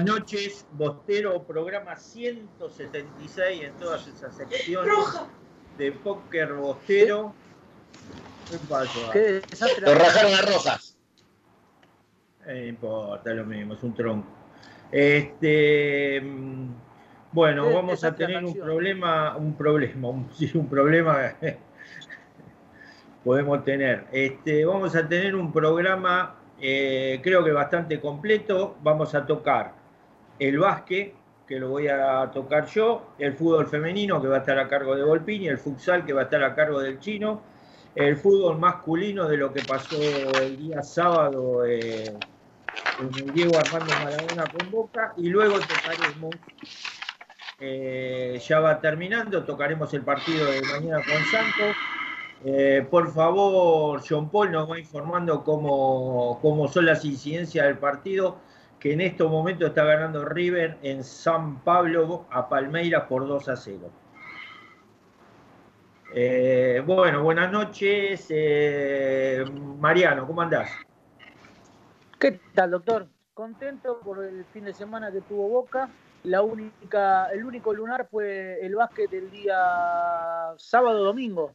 Buenas noches, Bostero, programa 176 en todas esas secciones de póker Bostero. ¿Qué pasó? Lo rajaron las rojas. Eh, no importa, lo mismo, es un tronco. Este, mm, bueno, vamos a tener un problema, un problema, un, sí, un problema podemos tener. Este, vamos a tener un programa eh, creo que bastante completo. Vamos a tocar el básquet, que lo voy a tocar yo, el fútbol femenino, que va a estar a cargo de Volpini, el futsal, que va a estar a cargo del chino, el fútbol masculino de lo que pasó el día sábado eh, Diego Armando Maradona con Boca, y luego tocaremos, eh, ya va terminando, tocaremos el partido de mañana con Santos. Eh, por favor, John Paul nos va informando cómo, cómo, son las incidencias del partido, que en estos momentos está ganando River en San Pablo a Palmeiras por 2 a 0. Eh, bueno, buenas noches. Eh, Mariano, ¿cómo andás? ¿Qué tal, doctor? Contento por el fin de semana que tuvo Boca. La única, el único lunar fue el básquet del día sábado-domingo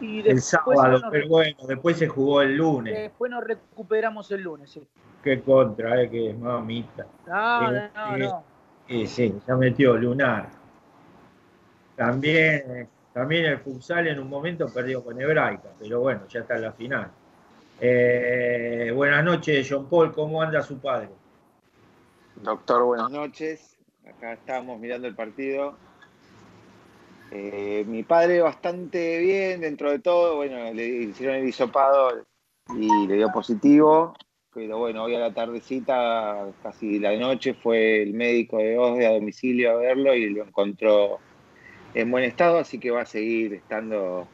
el sábado, pero bueno, después se jugó el lunes. Después nos recuperamos el lunes, sí. Qué contra, eh, que es mamita. No, no, no, no. Sí, sí, ya metió lunar. También, también el futsal en un momento perdió con Hebraica, pero bueno, ya está en la final. Eh, buenas noches, John Paul, ¿cómo anda su padre? Doctor, buenas noches. Acá estamos mirando el partido. Eh, mi padre bastante bien dentro de todo, bueno, le hicieron el hisopado y le dio positivo, pero bueno, hoy a la tardecita, casi la noche, fue el médico de OSDE a domicilio a verlo y lo encontró en buen estado, así que va a seguir estando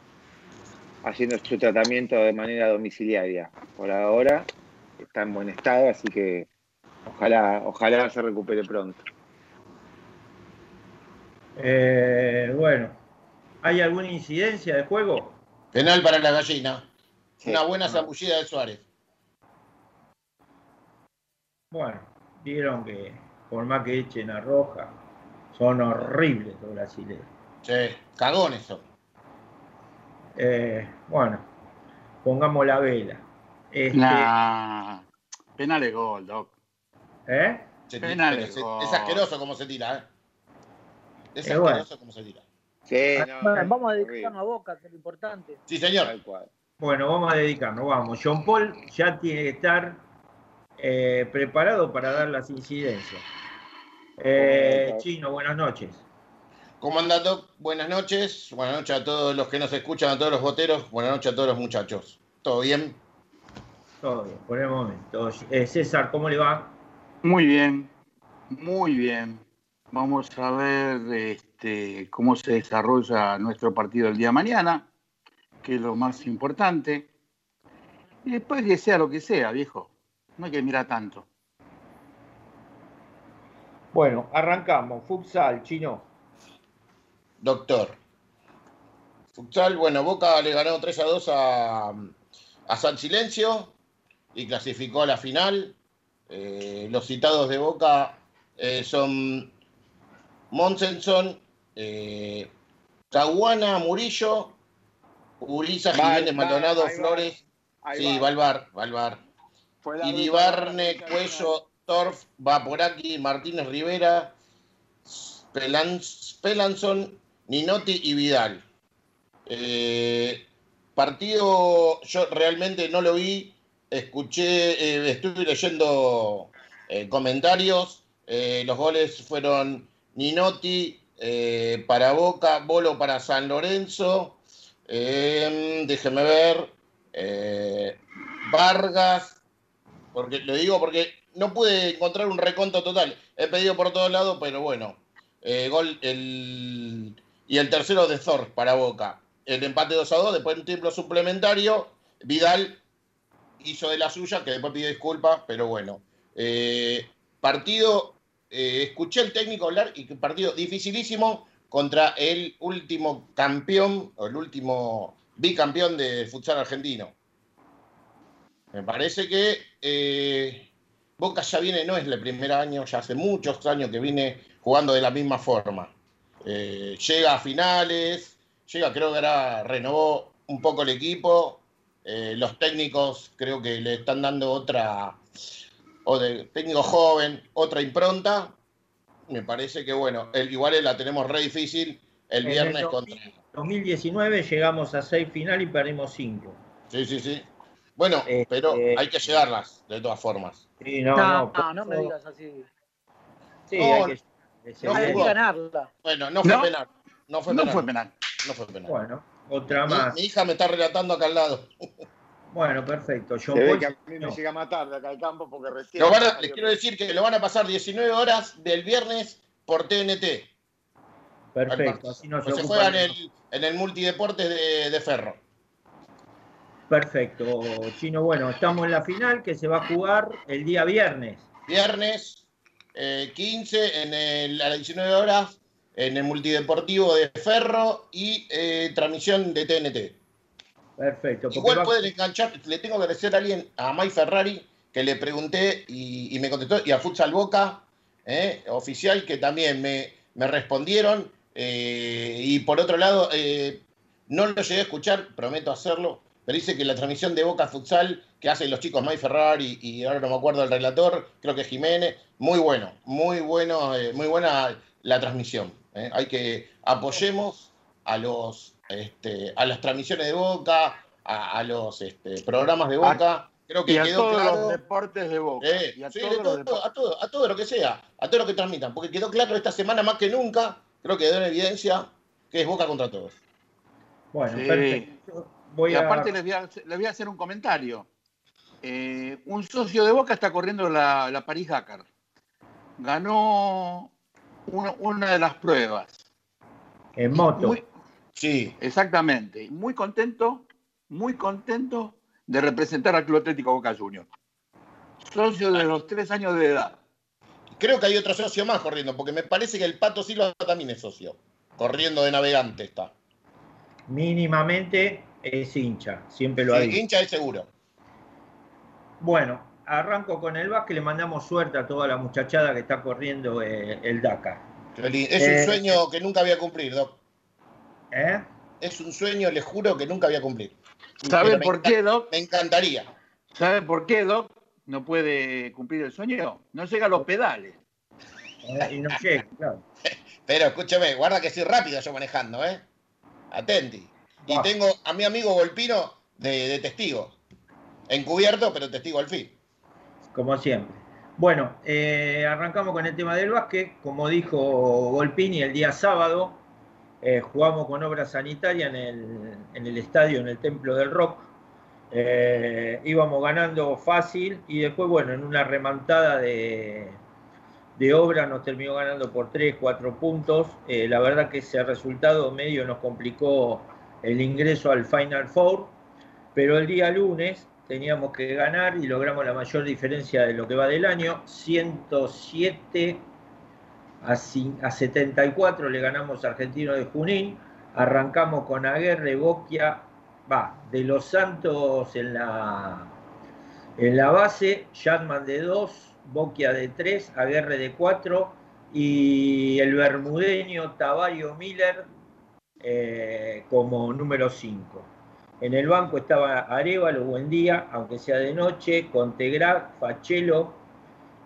haciendo su tratamiento de manera domiciliaria. Por ahora está en buen estado, así que ojalá, ojalá se recupere pronto. Eh, bueno, ¿hay alguna incidencia de juego? Penal para la gallina. Una buena zambullida de Suárez. Bueno, vieron que por más que echen a roja, son horribles los brasileños. Sí, cagones son. Eh, bueno, pongamos la vela. Este... Nah, penal gol, Doc. ¿Eh? penal es, es asqueroso como se tira, ¿eh? Es eh, bueno. como se dirá. Sí, no, vamos a dedicarnos a Boca, que es lo importante. Sí, señor. Bueno, vamos a dedicarnos, vamos. John Paul ya tiene que estar eh, preparado para dar las incidencias. Eh, Chino, buenas noches. ¿Cómo anda, Doc? Buenas noches. Buenas noches a todos los que nos escuchan, a todos los boteros. Buenas noches a todos los muchachos. ¿Todo bien? Todo bien, por el momento. César, ¿cómo le va? Muy bien, muy bien. Vamos a ver este, cómo se desarrolla nuestro partido el día de mañana, que es lo más importante. Y después que sea lo que sea, viejo. No hay que mirar tanto. Bueno, arrancamos. Futsal, chino. Doctor. Futsal, bueno, Boca le ganó 3 a 2 a, San Silencio y clasificó a la final. Eh, los citados de Boca eh, son Monsenson, eh, Murillo, Ulisa Jiménez Maldonado, Flores. sí, Valvar, Valvar. Iribarne, Cuello, Torf, Vaporaki, Martínez Rivera, Pelanson, Ninotti y Vidal. Eh, partido, yo realmente no lo vi, escuché, eh, estuve leyendo eh, comentarios, los goles fueron Ninotti para Boca, Bolo para San Lorenzo. Déjeme ver. Vargas. Porque lo digo porque no pude encontrar un reconto total. He pedido por todos lados, pero bueno. gol el, y el tercero de Thor para Boca. El empate 2 a 2, después un tiempo suplementario. Vidal hizo de la suya, que después pidió disculpas, pero bueno. partido eh, escuché al técnico hablar y que partido dificilísimo contra el último campeón o el último bicampeón de futsal argentino. Me parece que eh, Boca ya viene, no es el primer año, ya hace muchos años que viene jugando de la misma forma. Eh, llega a finales, llega, creo que ahora renovó un poco el equipo. Eh, los técnicos creo que le están dando otra, o de técnico joven, otra impronta. Me parece que bueno, el, igual la tenemos re difícil el viernes en contra. 2019 llegamos a seis finales y perdimos cinco. Sí, sí, sí. Bueno, Este- pero hay que llegarlas, de todas formas. Sí, no, No, no, no, no, me digas así. Sí, No, hay que. no, Hay que ganarla. Bueno, no fue No. penal. No fue No penal. fue penal. No fue penal. Bueno, otra más. mi hija me está relatando acá al lado. Bueno, perfecto. Se ve Paul- que a mí me no. llega más tarde acá al campo porque recién. Lo van a- les quiero decir que lo van a pasar 19 horas del viernes por TNT. Perfecto, así nos Pues se ocupa juega en el- el, en el multideportes de, de Ferro. Perfecto, Chino. Bueno, estamos en la final que se va a jugar el día viernes. Viernes eh, 15 en el- a las 19 horas en el multideportivo de Ferro y eh, transmisión de TNT. Perfecto. Igual va- pueden enganchar, le tengo que agradecer a alguien, a Mike Ferrari, que le pregunté y, y me contestó, y a Futsal Boca, eh, oficial, que también me, me respondieron. eh, y por otro lado, eh, no lo llegué a escuchar, prometo hacerlo, pero dice que la transmisión de Boca Futsal que hacen los chicos Mike Ferrari y ahora no me acuerdo del relator, creo que es Jiménez, muy bueno, muy bueno, eh, muy buena la transmisión. eh. Hay que apoyemos a los este, a las transmisiones de Boca, a, a los este, programas de Boca. Creo que Y a quedó todos claro. los deportes de Boca. Eh, y a sí, todos los todo, a, todo, a todo lo que sea, a todo lo que transmitan, porque quedó claro esta semana más que nunca, creo que quedó en evidencia que es Boca contra todos. Bueno, Sí. perfecto. Voy y a... aparte les voy a, les voy a hacer un comentario. Eh, un socio de Boca está corriendo la, la París-Dakar. Ganó una, una de las pruebas. En moto. Muy- Sí, exactamente. Muy contento, muy contento de representar al Club Atlético Boca Juniors. Socio de los tres años de edad. creo que hay otro socio más corriendo, porque me parece que el Pato Silva también es socio, corriendo de navegante está. Mínimamente es hincha, siempre lo ha Sí, dicho. hincha es seguro. Bueno, arranco con el básquet, le mandamos suerte a toda la muchachada que está corriendo eh, el Dakar. Es Eh, un sueño que nunca voy a cumplir, Doc. ¿Eh? Es un sueño, les juro, que nunca voy a cumplir. ¿Sabe por qué, Doc? Me encantaría. ¿Sabe por qué, Doc? No puede cumplir el sueño. No llega a los pedales. ¿Eh? Y no llega, claro. Pero escúchame, guarda que soy rápido yo manejando, ¿eh? Atenti. Y Ah. tengo a mi amigo Volpino de, de testigo. Encubierto, pero testigo al fin. como siempre. Bueno, eh, arrancamos con el tema del básquet. Como dijo Golpini, el día sábado eh, jugamos con obra sanitaria en el, en el estadio, en el Templo del Rock. Eh, íbamos ganando fácil y después, bueno, en una remontada de, de obra nos terminó ganando por 3, 4 puntos. La verdad que ese resultado medio nos complicó el ingreso al Final Four, pero el día lunes teníamos que ganar y logramos la mayor diferencia de lo que va del año, 107 a, cin- a 74 le ganamos a Argentino de Junín, arrancamos con Aguerre, Boquia, va, de Los Santos en la, en la base, Jatman de 2, Boquia de 3, Aguerre de 4 y el bermudeño Tavario Miller eh, como número 5. En el banco estaba Arevalo, buen día, aunque sea de noche, Contegra, Fachelo,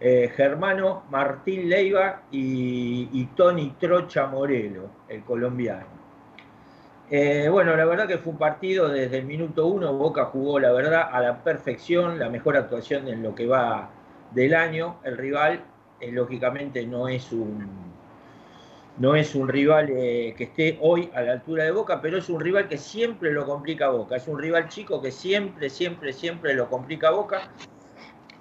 eh, Germano, Martín Leiva y, y Tony Trocha Morelo, el colombiano. Eh, bueno, la verdad que fue un partido desde el minuto uno, Boca jugó la verdad a la perfección, la mejor actuación en lo que va del año. El rival, eh, lógicamente, no es un, no es un rival eh, que esté hoy a la altura de Boca, pero es un rival que siempre lo complica Boca. Es un rival chico que siempre, siempre, siempre lo complica Boca,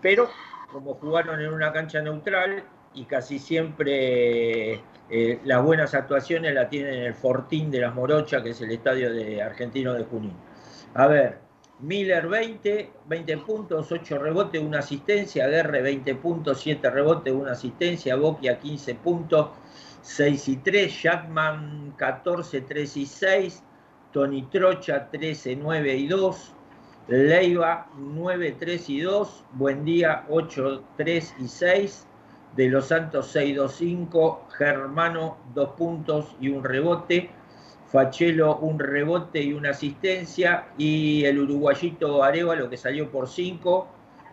pero como jugaron en una cancha neutral y casi siempre eh, las buenas actuaciones la tienen en el Fortín de las Morochas, que es el estadio de Argentino de Junín. A ver, Miller 20, 20 puntos, 8 rebotes, 1 asistencia, Guerre 20 puntos, 7 rebotes, 1 asistencia, Boquia 15 puntos, 6 y 3, Jackman 14, 3 y 6, Tony Trocha 13, 9 y 2, Leiva 9, 3 y 2, Buen Día 8, 3 y 6, De los Santos 6, 2, 5, Germano 2 puntos y un rebote, Fachelo un rebote y una asistencia y el uruguayito Arevalo que salió por 5,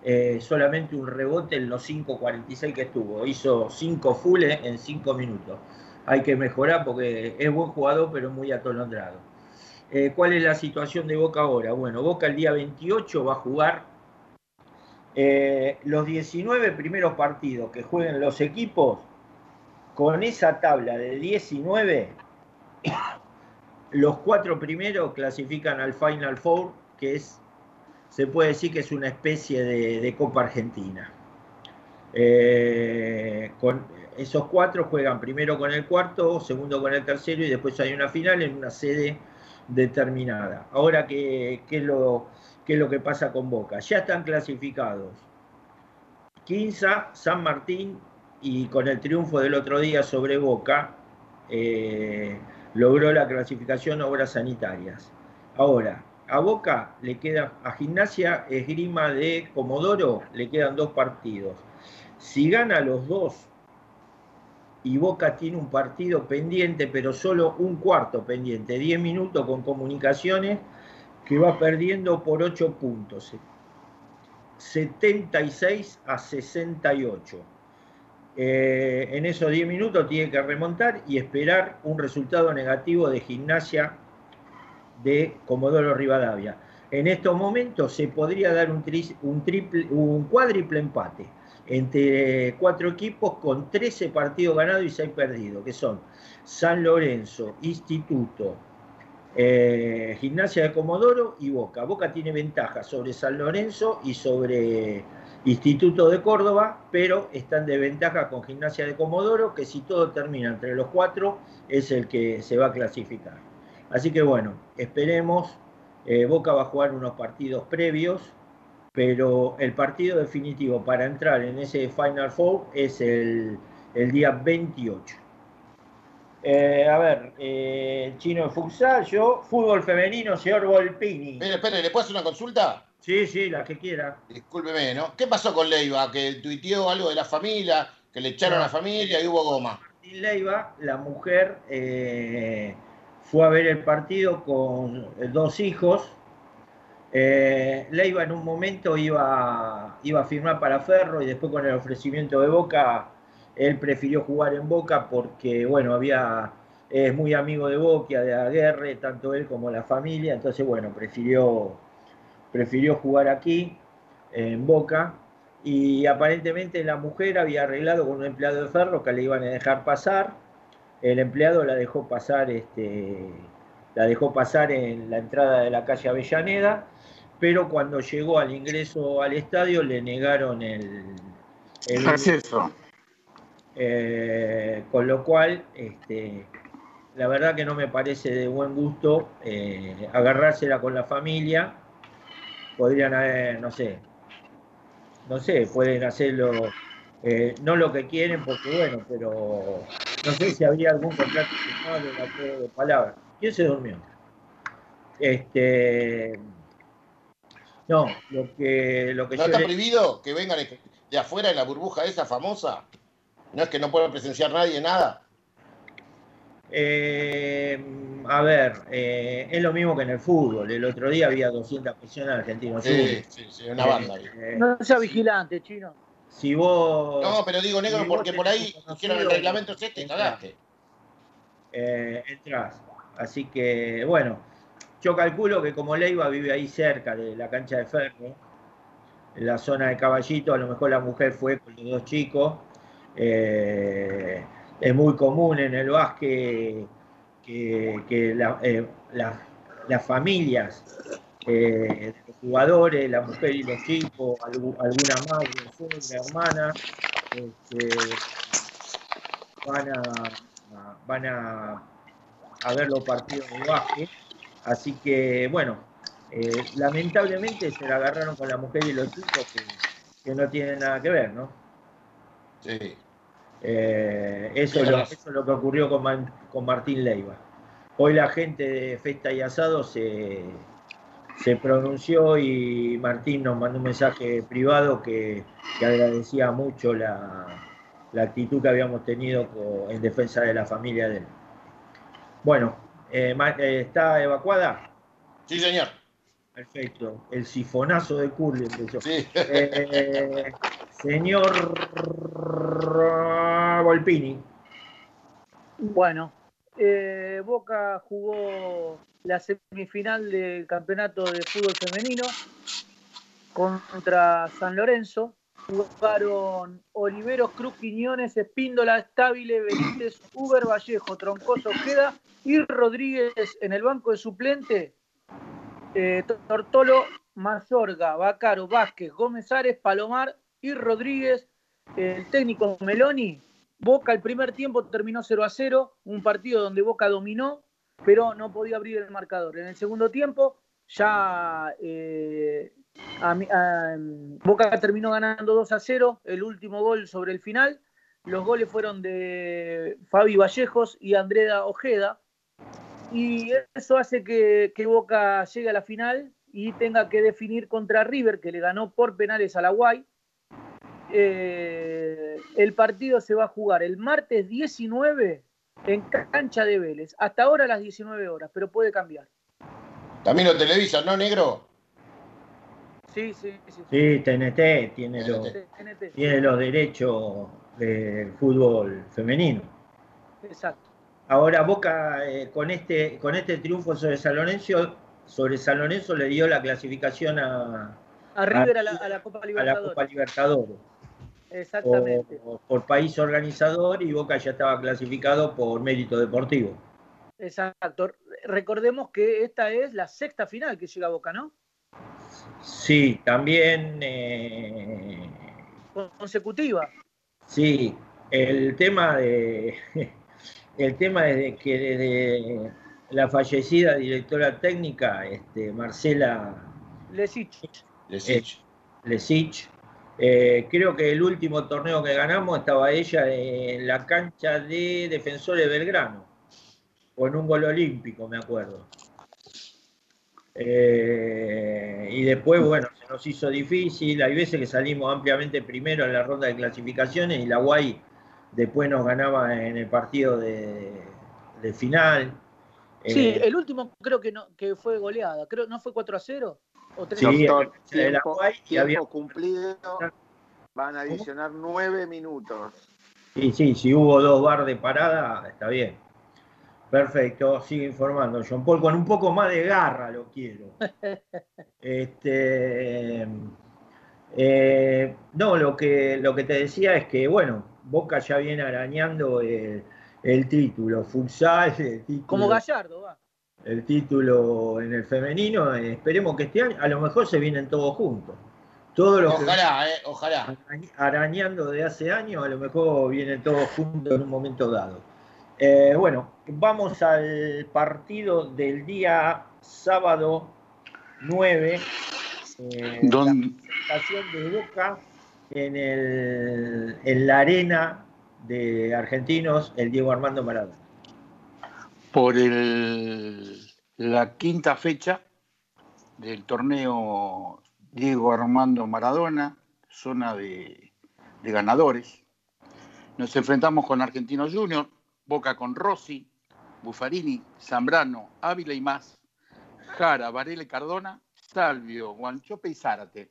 eh, solamente un rebote en los 5.46 que estuvo, hizo 5 fulles en 5 minutos. Hay que mejorar porque es buen jugador pero muy atolondrado. Eh, ¿Cuál es la situación de Boca ahora? Bueno, Boca el día 28 va a jugar eh, los 19 primeros partidos que jueguen los equipos. Con esa tabla de 19, los cuatro primeros clasifican al Final Four, que es, se puede decir que es una especie de, Copa Argentina. Eh, con esos cuatro juegan primero con el cuarto, segundo con el tercero y después hay una final en una sede determinada. Ahora, ¿qué, es lo, es lo que pasa con Boca? Ya están clasificados Quinza, San Martín y con el triunfo del otro día sobre Boca, eh, logró la clasificación obras sanitarias. Ahora, a Boca le queda, a Gimnasia Esgrima de Comodoro le quedan dos partidos. Si gana los dos y Boca tiene un partido pendiente, pero solo un cuarto pendiente, 10 minutos con comunicaciones, que va perdiendo por 8 puntos, 76 a 68. Eh, en esos 10 minutos tiene que remontar y esperar un resultado negativo de gimnasia de Comodoro Rivadavia. En estos momentos se podría dar un, triple, un cuádruple empate entre cuatro equipos con 13 partidos ganados y 6 perdidos, que son San Lorenzo, Instituto, eh, Gimnasia de Comodoro y Boca. Boca tiene ventaja sobre San Lorenzo y sobre Instituto de Córdoba, pero están de ventaja con Gimnasia de Comodoro, que si todo termina entre los cuatro, es el que se va a clasificar. Así que bueno, esperemos. Eh, Boca va a jugar unos partidos previos pero el partido definitivo para entrar en ese Final Four es el, día 28. Eh, a ver, eh, chino de futsal, yo, fútbol femenino, señor Volpini. Espera, espere, ¿le puedo hacer una consulta? Sí, sí, la que quiera. Discúlpeme, ¿no? ¿Qué pasó con Leiva? Que tuiteó algo de la familia, que le echaron a la familia y hubo goma. Leiva, la mujer, eh, fue a ver el partido con dos hijos, eh, Leiva en un momento iba, iba a firmar para Ferro y después con el ofrecimiento de Boca, él prefirió jugar en Boca porque, bueno, había, es muy amigo de Boca, de Aguerre, tanto él como la familia, entonces, bueno, prefirió, prefirió jugar aquí, en Boca, y aparentemente la mujer había arreglado con un empleado de Ferro que le iban a dejar pasar, el empleado la dejó pasar, este, la dejó pasar en la entrada de la calle Avellaneda, pero cuando llegó al ingreso al estadio le negaron el, acceso. Eh, con lo cual, este, la verdad que no me parece de buen gusto eh, agarrársela con la familia. Podrían haber, no sé, no sé, pueden hacerlo, eh, no lo que quieren, porque bueno, pero no sé si habría algún contrato de de palabras. ¿Quién se durmió? Este, no, lo que, lo que ¿No está prohibido que vengan de afuera en la burbuja esa famosa? ¿No es que no pueda presenciar nadie nada? Eh, a ver, eh, es lo mismo que en el fútbol. El otro día había 200 personas argentinos. Sí, sí, sí, una banda. Eh, no sea vigilante, chino. Si vos. No, pero digo negro porque por ahí dijeron el reglamento es este y cagaste. entras. Así que, bueno, yo calculo que como Leiva vive ahí cerca de la cancha de ferro, en la zona de Caballito, a lo mejor la mujer fue con los dos chicos. Eh, es muy común en el básquet que, eh, las familias eh, jugadores, la mujer y los chicos, alguna madre, una hermana, este, van, a, van a, a ver los partidos de básquet Así que, bueno, eh, lamentablemente se la agarraron con la mujer y los chicos que, no tienen nada que ver, ¿no? Sí. Eh, eso, es lo, que ocurrió con, con Martín Leiva. Hoy la gente de Festa y Asado se, se pronunció y Martín nos mandó un mensaje privado que, agradecía mucho la, actitud que habíamos tenido en defensa de la familia de él. Bueno, eh, eh, ¿está evacuada? Sí, señor. Perfecto. El sifonazo de Curly Sí. Eh, señor Volpini. Bueno, Boca jugó la semifinal del campeonato de fútbol femenino contra San Lorenzo. Jugaron Oliveros, Cruz, Quiñones, Espíndola, Estabile, Benítez, Uber, Vallejo, Troncoso, Queda y Rodríguez en el banco de suplente. Eh, Tortolo, Mazorga, Bacaro, Vázquez, Gómez Ares, Palomar y Rodríguez. El técnico Meloni. Boca el primer tiempo terminó 0 a 0, un partido donde Boca dominó, pero no podía abrir el marcador. En el segundo tiempo ya eh, Boca terminó ganando 2 a 0, el último gol sobre el final. Los goles fueron de Fabi Vallejos y Andreda Ojeda. Y eso hace que, Boca llegue a la final y tenga que definir contra River, que le ganó por penales a la Guay. Eh, el partido se va a jugar el martes 19 en cancha de Vélez. Hasta ahora a las 19 horas, pero puede cambiar. También lo televisan, ¿no, negro? Sí, sí, sí. Sí, TNT tiene, Los, tiene los derechos del fútbol femenino. Exacto. Ahora Boca eh, con este con este triunfo sobre San Lorenzo, sobre San Lorenzo le dio la clasificación a, a River a, la, Copa Libertadores. A la Copa Libertadores. Exactamente. por país organizador y Boca ya estaba clasificado por mérito deportivo. Exacto. Recordemos que esta es la sexta final que llega a Boca, ¿no? Sí, también. Eh, consecutiva. Sí, el tema de. El tema es que desde la fallecida directora técnica, este, Marcela Lesich. Lesich. Eh, Lesich eh, creo que el último torneo que ganamos estaba ella en la cancha de Defensores Belgrano, con un gol olímpico, me acuerdo. Eh, y después, bueno, se nos hizo difícil. Hay veces que salimos ampliamente primero en la ronda de clasificaciones y la Guay después nos ganaba en el partido de, final. Sí, eh, el último creo que no que fue goleada. Creo no fue 4 a 0 o 3 sí, tiempo, tiempo cumplido. Van a adicionar 9 minutos. Sí, sí, si hubo dos bar de parada, está bien. Perfecto, sigue informando John Paul, con un poco más de garra lo quiero. este, eh, no, lo que, lo que te decía es que, bueno, Boca ya viene arañando el, título, futsal, el título. Como Gallardo, va. El título en el femenino, esperemos que este año, a lo mejor se vienen todos juntos. Todos los ojalá, eh, ojalá. Arañando de hace años, a lo mejor vienen todos juntos en un momento dado. Eh, bueno, vamos al partido del día sábado 9. Eh, La presentación de Boca en, el, en la arena de Argentinos, el Diego Armando Maradona. Por el, la quinta fecha del torneo Diego Armando Maradona, zona de, de ganadores. Nos enfrentamos con Argentinos Junior, Boca con Rossi, Buffarini, Zambrano, Ávila y más, Jara, Varela Cardona, Salvio, Guanchope y Zárate.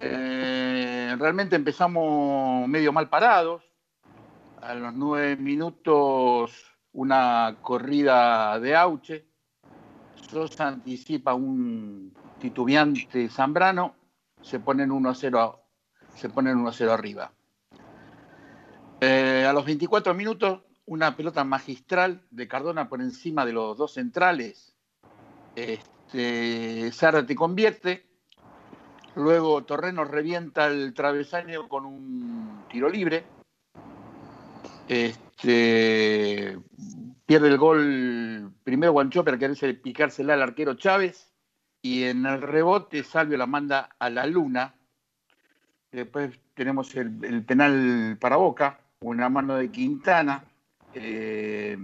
Eh, realmente empezamos medio mal parados. A los nueve minutos una corrida de Auche. Sosa anticipa un titubeante Zambrano. Se ponen 1 a 0, se ponen 1 a 0 arriba. Eh, a los 24 minutos, una pelota magistral de Cardona por encima de los dos centrales. Este, te convierte. Luego Torreno revienta el travesaño con un tiro libre. Este, pierde el gol primero Guanchope al quererse picársela al arquero Chávez. Y en el rebote Salvio la manda a la luna. Después tenemos el penal para Boca una mano de Quintana. Eh,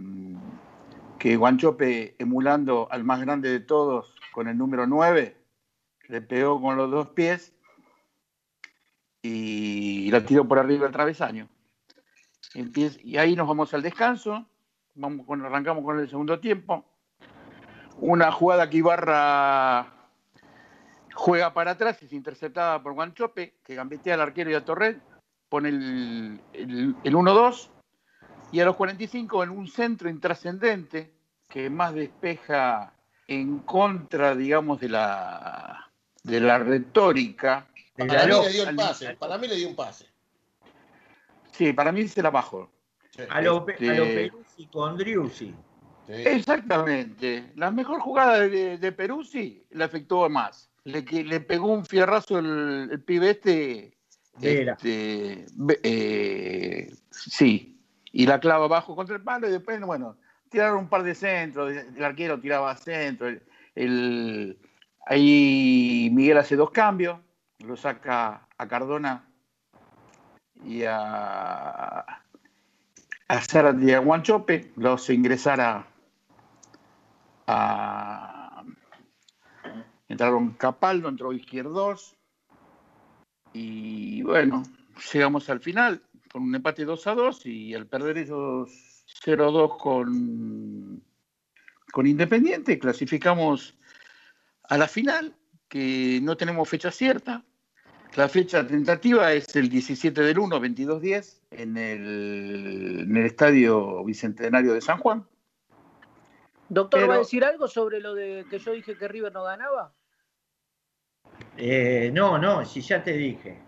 que Guanchope, emulando al más grande de todos con el número 9, le pegó con los dos pies y la tiró por arriba del travesaño. y ahí nos vamos al descanso, vamos con, arrancamos con el segundo tiempo. Una jugada que Ibarra juega para atrás, es interceptada por Guanchope, que gambetea al arquero y a Torres, pone el, el, el 1-2, y a los 45 en un centro intrascendente que más despeja en contra, digamos, de la, de la retórica. Para mí le dio el pase, para mí le dio un pase. Sí, para mí se la bajó. A lo, este... con Driussi. Exactamente. La mejor jugada de, de Peruzzi la efectuó más. Le, le pegó un fierrazo el, el pibe este. este eh, sí. Y la clava abajo contra el palo y después, bueno, tiraron un par de centros, el arquero tiraba centro, el, ahí Miguel hace dos cambios, lo saca a Cardona y a, y a Guanchope, lo hace ingresar a, a entraron Capaldo, entró Izquierdos y bueno, llegamos al final con un empate 2 a 2 y al perder ellos 0-2 con, con Independiente, clasificamos a la final, que no tenemos fecha cierta. La fecha tentativa es el 17 del 1, 22-10, en el, en el Estadio Bicentenario de San Juan. Doctor, ¿va a decir algo sobre lo de que yo dije que River no ganaba? Eh, no, no, si ya te dije.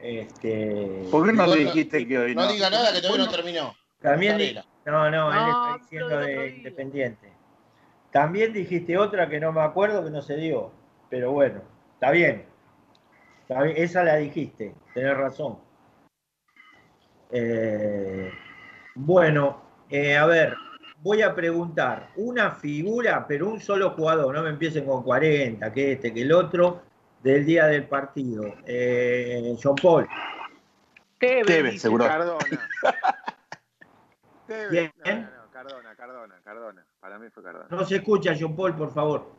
Este... ¿Por qué no, le dijiste que hoy no? No diga nada que todavía no terminó. También no, no, él está diciendo de Independiente. También dijiste otra que no me acuerdo que no se dio, pero bueno, está bien. Esa la dijiste, tenés razón. Eh, bueno, eh, a ver, voy a preguntar, una figura, pero un solo jugador, no me empiecen con 40, que este, que el otro, del día del partido. Eh, John Paul. Tevez, seguro. Bien. No, no, Cardona, Cardona, Cardona. Para mí fue Cardona. No se escucha, John Paul, por favor.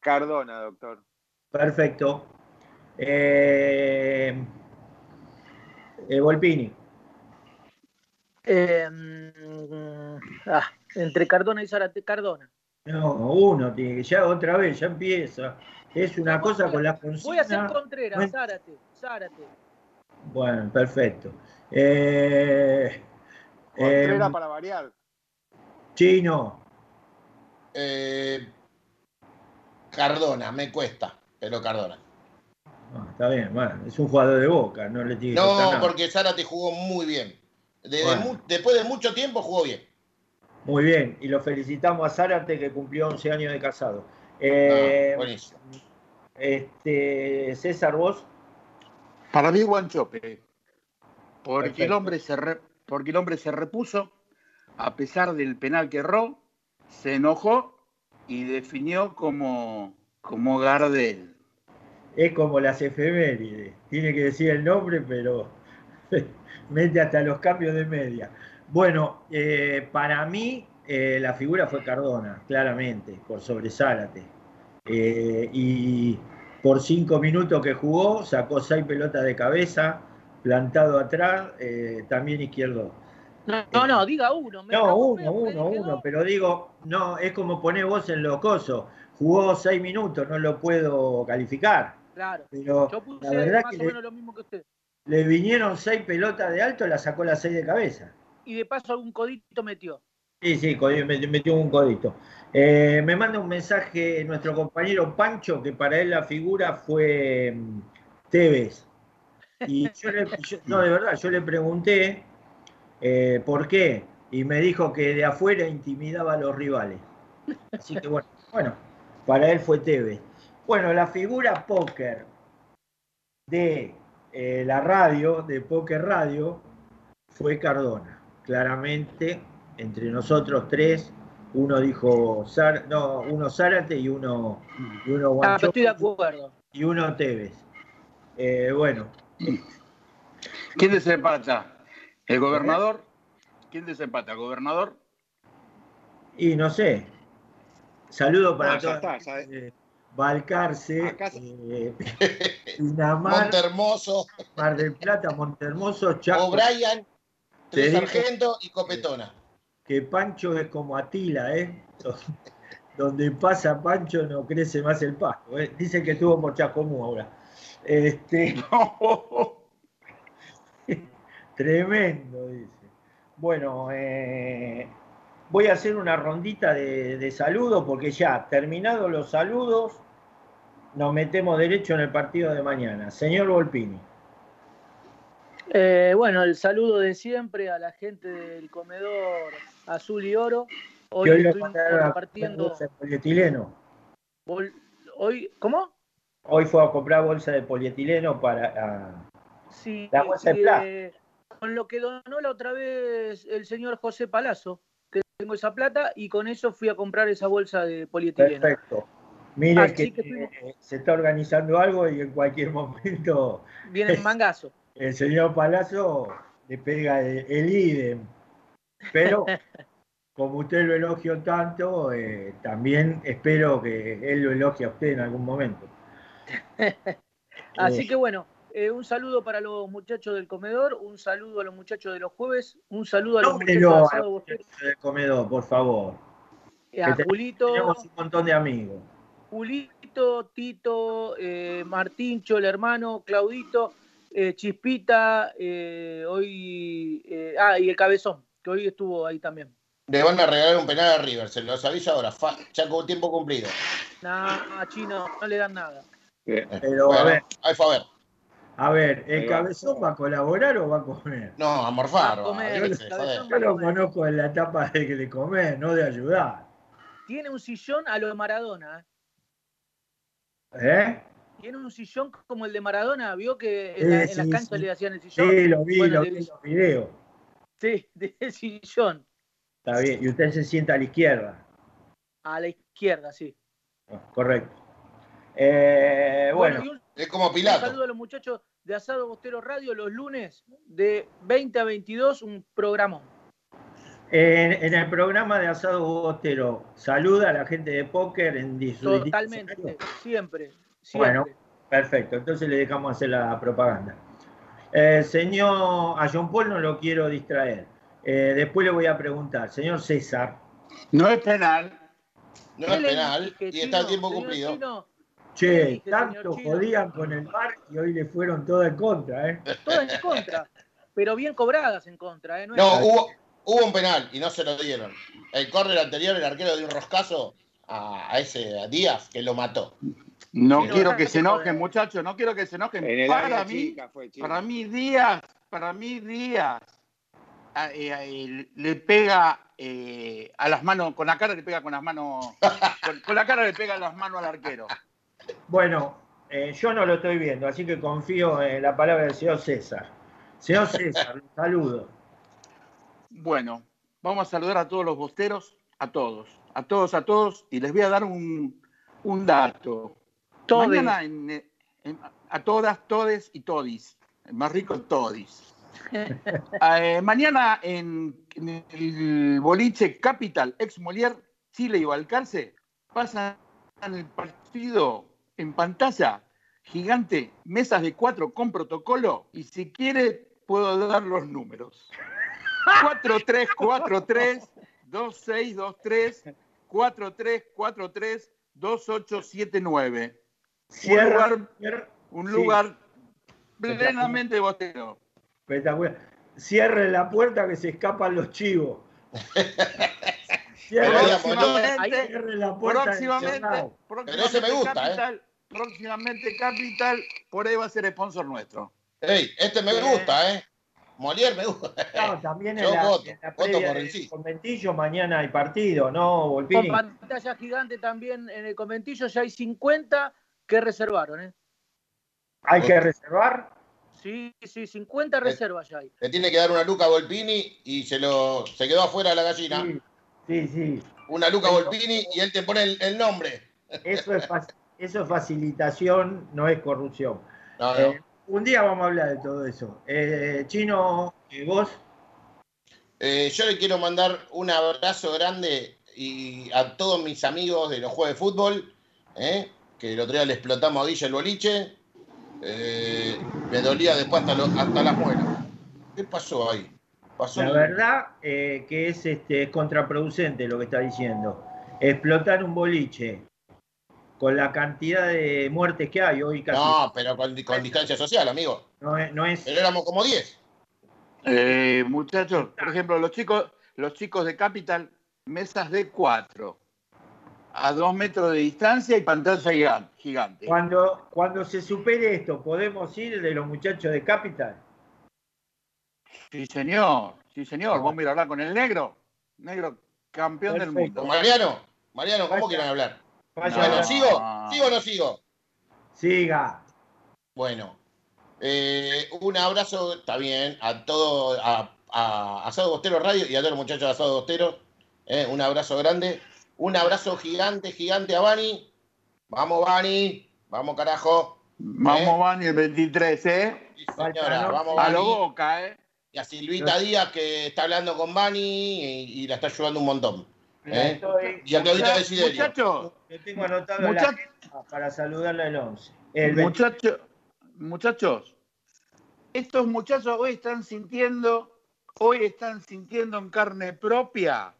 Cardona, doctor. Perfecto. Eh, eh, Volpini. Eh, ah, entre Cardona y Zárate, Cardona. No, uno tiene que ya otra vez, ya empieza. Es una cosa con la función. Voy a hacer Contreras, Zárate, Zárate. Bueno, perfecto. Eh, Contreras eh, para variar. Chino. Eh, Cardona, me cuesta, pero Cardona. Ah, está bien, bueno, es un jugador de boca, no le tiene No, porque Zárate jugó muy bien. después de mucho tiempo jugó bien. Muy bien, y lo felicitamos a Zárate que cumplió 11 años de casado. Eh, buenísimo. Este, César, vos. Para mí, Guanchope. Porque el hombre se, porque el hombre se repuso, a pesar del penal que erró, se enojó y definió como, como Gardel. Es como las efemérides, tiene que decir el nombre, pero mete hasta los cambios de media. Bueno, eh, para mí eh, la figura fue Cardona, claramente, por sobresálate. Eh, y por cinco minutos que jugó, sacó seis pelotas de cabeza, plantado atrás, eh, también izquierdo. No, no, diga uno. no, uno, uno, uno, pero digo, no, es como poner vos en locoso. Jugó seis minutos, no lo puedo calificar. Claro, pero yo puse la verdad más que o menos le, lo mismo que usted. Le vinieron seis pelotas de alto, la sacó las seis de cabeza. Y de paso algún codito metió. Sí, sí, metió un codito. Eh, me manda un mensaje nuestro compañero Pancho, que para él la figura fue mm, Tevez. Y yo, le, no, de verdad, yo le pregunté eh, por qué, y me dijo que de afuera intimidaba a los rivales. Así que bueno, bueno, para él fue Tevez. Bueno, la figura póker de eh, la radio, de Póker Radio, fue Cardona. Claramente, entre nosotros tres, uno dijo, no, uno Zárate y uno, y uno ah, estoy de acuerdo. Y uno Tevez. Eh, bueno, ¿Quién desempata? ¿El gobernador? ¿Quién desempata? ¿El gobernador? Y no sé. Saludo para ya todos. Balcarce, eh, Pinamar, Montermoso, Mar del Plata, Montermoso, Chaco. O'Brien, Tres Sargento y Copetona. que Pancho es como Atila, ¿eh? Donde pasa Pancho no crece más el pasto. ¿eh? Dicen que estuvo por Chacomú ahora. Este, tremendo, dice. Bueno, eh, voy a hacer una rondita de, de saludos porque ya, terminados los saludos, nos metemos derecho en el partido de mañana. Señor Volpini. Eh, bueno, el saludo de siempre a la gente del comedor azul y oro. Hoy hoy estuvimos de polietileno. bol- Hoy, ¿Cómo? Hoy fue a comprar bolsa de polietileno para... ah, Sí, La bolsa de eh, con lo que donó la otra vez el señor José Palazzo, tengo esa plata, y con eso fui a comprar esa bolsa de polietileno. Perfecto. Mire que, que fuimos- eh, se está organizando algo y en cualquier momento Viene en mangazo. el señor Palazzo le pega el, el idem. Pero como usted lo elogió tanto, eh, también espero que él lo elogie a usted en algún momento. Así Eh, que bueno, eh, un saludo para los muchachos del comedor, un saludo a los muchachos de los jueves, un saludo a los muchachos Bostero, muchacho del comedor, por favor. a que te- Julito, Tenemos un montón de amigos. Julito, Tito, eh, Martincho, el hermano, Claudito, eh, Chispita, eh, hoy, eh, ah, y el Cabezón, que hoy estuvo ahí también. Le van a regalar un penal a River, se los aviso ahora, fa- ya con tiempo cumplido. Nah, a Chino no le dan nada. Pero, Bueno, a ver. ahí fue a ver. A ver, ¿el cabezón va a colaborar o va a comer? No, a morfar. Va a comer, yo cabezón lo conozco en la etapa de, de comer, no de ayudar. Tiene un sillón a lo de Maradona. ¿eh? ¿Eh? Tiene un sillón como el de Maradona. ¿Vio que en, la- Sí, en las canchas sí. le hacían el sillón? Sí, lo vi, Bueno, lo vi en los videos. Sí, de ese sillón. Está bien. Y usted se sienta a la izquierda. A la izquierda, sí. Ah, Correcto. Eh, bueno, y un, Es como un Pilato. saludo a los muchachos de Asado Bostero Radio los lunes de 20 a 22, un programón. en, en el programa de Asado Bostero, saluda a la gente de póker en distintos Totalmente, siempre, siempre. Bueno. Perfecto, entonces le dejamos hacer la propaganda. Eh, señor, a John Paul no lo quiero distraer. Eh, después le voy a preguntar, señor César, No es penal. No ¿Qué es penal y está Chino? tiempo cumplido. Chino, che, tanto jodían con el bar y hoy le fueron todas en contra, ¿eh? todas en contra, pero bien cobradas en contra. ¿eh? No hubo, hubo un penal y no se lo dieron. El córner anterior, el arquero dio un roscazo a, a ese a Díaz que lo mató. No quiero que se no, enojen, no. muchachos. No quiero que se enojen. Para mí, chica fue chico. para mí Díaz, para mí Díaz a- eh, eh, le pega eh, a las manos, con la cara le pega con las manos, con, con la cara le pega las manos al arquero. Bueno, eh, yo no lo estoy viendo, así que confío en la palabra del señor César. Señor César, un saludo. Bueno, vamos a saludar a todos los bosteros, a todos, a todos, a todos, y les voy a dar un, un dato. Todes. Mañana en- en- a todas, todes y todis. El más rico todis. Eh, mañana en, en el boliche Capital, ex Molière, Chile y Balcarce, pasan el partido en pantalla gigante, mesas de cuatro con protocolo, y si quiere puedo dar los números. 4343 2623 4343 2879. Cierra, lugar- cierra- Un Sí. lugar plenamente bostero. espectacular. Cierre la puerta que se escapan los chivos. Próximamente, próximamente, próximamente ese me gusta, ¿eh? Capital, próximamente Capital, por ahí va a ser sponsor nuestro. Ey, este me gusta, ¿eh? Molière me gusta. No, también en Yo la, voto, en la voto previa por el sí. conventillo mañana hay partido, ¿no, Con Volpini? pantalla gigante también en el conventillo, ya hay 50 que reservaron. ¿eh? Hay que reservar. Sí, sí, 50 reservas ya hay. Le tiene que dar una luca a Volpini y se lo se quedó afuera de la gallina. Sí, sí, sí. Una luca Volpini y él te pone el, el nombre. Eso es, eso es facilitación, no es corrupción. No, no. Eh, un día vamos a hablar de todo eso. Eh, Chino, ¿y vos? Eh, yo le quiero mandar un abrazo grande y a todos mis amigos de los juegos de fútbol, ¿eh? que el otro día le explotamos a Guilla el boliche. Eh, me dolía después hasta, hasta las muelas. ¿Qué pasó ahí? La verdad eh, que es, este, es contraproducente lo que está diciendo. Explotar un boliche con la cantidad de muertes que hay hoy casi. No, pero con, distancia social, amigo. No es, no es... Pero éramos como 10. Eh, muchachos, por ejemplo, los chicos, los chicos de Capital, mesas de cuatro, a dos metros de distancia y pantalla gigante. Cuando, cuando se supere esto, ¿podemos ir de los muchachos de Capital? Sí, señor, sí, señor. Vos a hablar con el negro. Negro, campeón del mundo. Mariano, Mariano, ¿cómo quieren hablar? Bueno, ¿sigo? ¿Sigo o no sigo? Siga. Bueno, eh, un abrazo, está bien, a todo, a, Asado Bostero Radio y a todos los muchachos de Asado Bostero. Eh, un abrazo grande. Un abrazo gigante, gigante a Bani. Vamos, Bani. Vamos, carajo. Vamos, eh. Bani, el 23, ¿eh? Sí, señora. Vamos, Bani. A lo boca, ¿eh? Y a Silvita Díaz, que está hablando con Bani y, la está ayudando un montón. ¿eh? y a Claudita Desiderio. Muchachos. tengo anotado la para saludarle al 11. El muchachos, muchachos, estos muchachos hoy están sintiendo, hoy están sintiendo en carne propia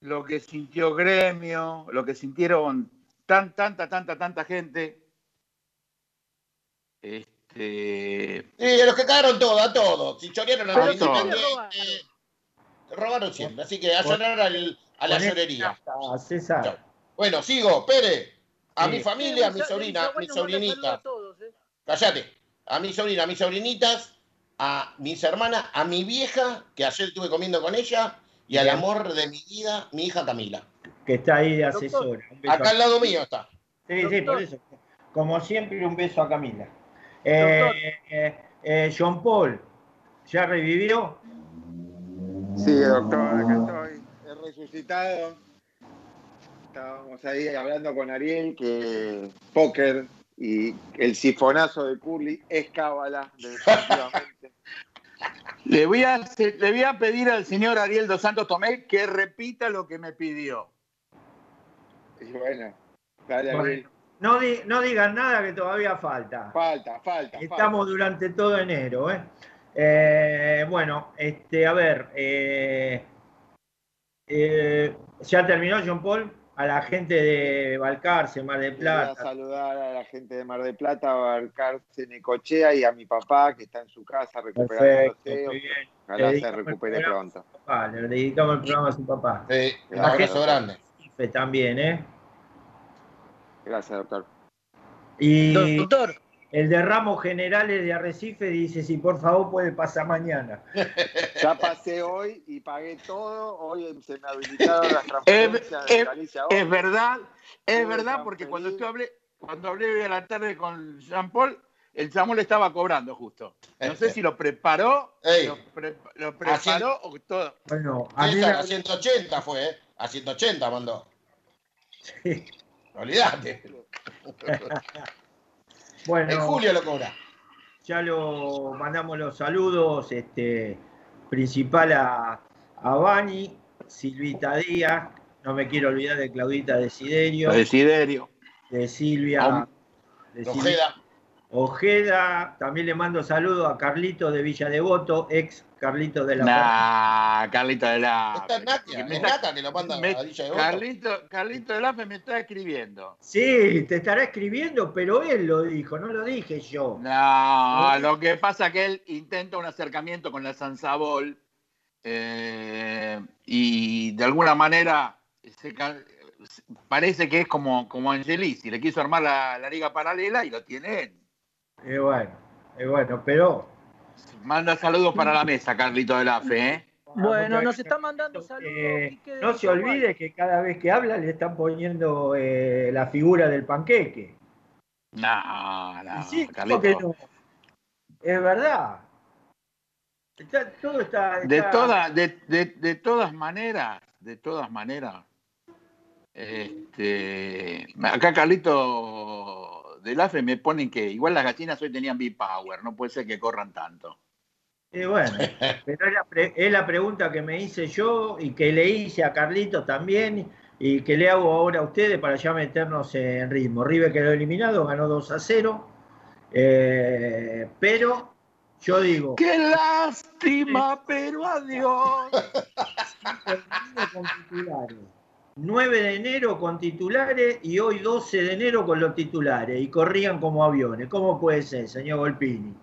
lo que sintió Gremio, lo que sintieron tan, tanta, tanta, tanta gente. Este... Sí, los que cagaron todo, a todos. Si chorearon a los independientes, robaron siempre. Así que a llorar a la llorería. César. Bueno, sigo, Pere. A mi familia, a mi sobrina, a mi sobrinita. ¿eh? Cállate. A mi sobrina, a mis sobrinitas, a mis hermanas, a mi vieja, que ayer estuve comiendo con ella, y al amor de mi vida, mi hija Camila. Que está ahí de asesora. Acá al lado mío está. Sí, sí, por eso. Como siempre, un beso a Camila. Eh, eh, eh, John Paul, ¿ya revivió? Sí, doctor, acá estoy. He resucitado. Estábamos ahí hablando con Ariel que póker y el sifonazo de Curly es cábala, definitivamente. Le voy, a, le voy a pedir al señor Ariel dos Santos Tomé que repita lo que me pidió. Y bueno, dale, No, no, digan nada que todavía falta. Falta, falta. Estamos durante todo enero. ¿eh? Eh, bueno, este, a ver. Eh, ¿Ya terminó, John Paul? a la gente de Balcarce, Mar del Plata. Voy a saludar a la gente de Mar del Plata, Balcarce, Necochea y a mi papá que está en su casa recuperando Perfecto, muy bien. Ojalá se recupere pronto. le dedicamos el programa a su papá. Sí, un abrazo grande. También, ¿eh? Gracias, doctor. Y doctor, el de Ramos Generales de Arrecife dice si por favor puede pasar mañana. Ya pasé hoy y pagué todo. Hoy se me habilitaron las transferencias de Galicia. Es verdad, es verdad, porque cuando yo hablé, cuando hablé hoy a la tarde con Jean Paul, el Samuel le estaba cobrando justo. No sé si lo preparó, lo, preparó o todo. Bueno, a, a 180 fue, ¿eh? A 180 mandó. Sí. Olvídate. Bueno, en julio lo cobra. Ya lo mandamos los saludos, este, principal a, a Bani, Silvita Díaz, no me quiero olvidar de Claudita Desiderio. Desiderio. De Silvia. De Ojeda. Ojeda, también le mando saludos a Carlito de Villa Devoto, ex Carlito de la Nah, Carlito de la Está Natia, es Nata que lo manda a Villa Devoto. Carlito, Carlito de la me está escribiendo. Sí, te estará escribiendo, pero él lo dijo, no lo dije yo. No, lo que pasa es que él intenta un acercamiento con la Sansabol eh, y de alguna manera parece que es como, como Angelisi, le quiso armar la, la liga paralela y lo tiene él. Es bueno, es bueno, pero. Manda saludos para la mesa, Carlito de la Fe. ¿eh? Bueno, nos está mandando saludos. Eh, no se olvide que cada vez que habla le están poniendo eh, la figura del panqueque. No, no, sí, Carlito. No? Es verdad. todo está, De, toda, de, de, de, todas maneras, de todas maneras, este, acá Carlito del AFE me ponen que igual las gallinas hoy tenían B-Power, no puede ser que corran tanto. Y bueno, pero es la, pregunta que me hice yo y que le hice a Carlito también y que le hago ahora a ustedes para ya meternos en ritmo. River quedó eliminado, ganó 2 a 0, eh, pero yo digo... ¡Qué lástima, pero adiós! 9 de enero con titulares y hoy 12 de enero con los titulares y corrían como aviones. ¿Cómo puede ser, señor Golpini?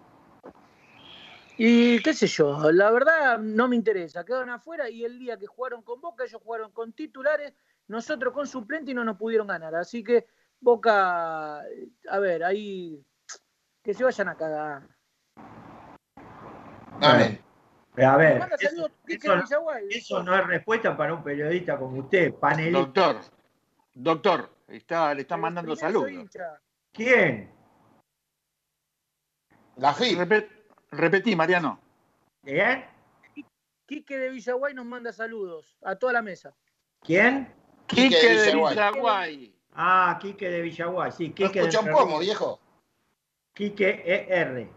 Y qué sé yo, la verdad no me interesa. Quedaron afuera y el día que jugaron con Boca, ellos jugaron con titulares, nosotros con suplente y no nos pudieron ganar. Así que Boca, a ver, ahí que se vayan a cagar. Amén. A ver, eso, no, es respuesta para un periodista como usted, panelista. Doctor, doctor, está, le está mandando saludos. ¿Quién? La FI. repetí, Mariano. ¿Quién? Quique de Villaguay nos manda saludos a toda la mesa. ¿Quién? Quique, de, Villaguay. Ah, Quique de Villaguay, sí. Quique no escucha un poco, viejo. Quique ER.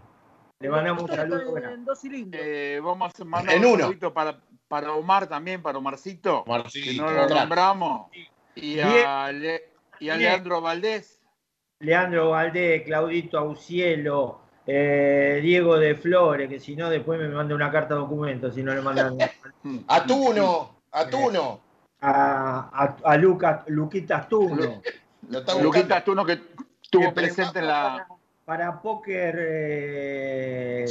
Le mandamos un saludo. En dos eh, vamos a mandar un saludito para, para Omar también, para Omarcito, que no lo nombramos. Y a, y a Leandro Valdés. Leandro Valdés, Claudito Aucielo, eh, Diego de Flores, que si no después me manda una carta de documento, si no le mandan. Atuno, Atuno. A, a, a Lucas, Luquita Astuno. Luquita Astuno que estuvo presente en la para póker. Eh,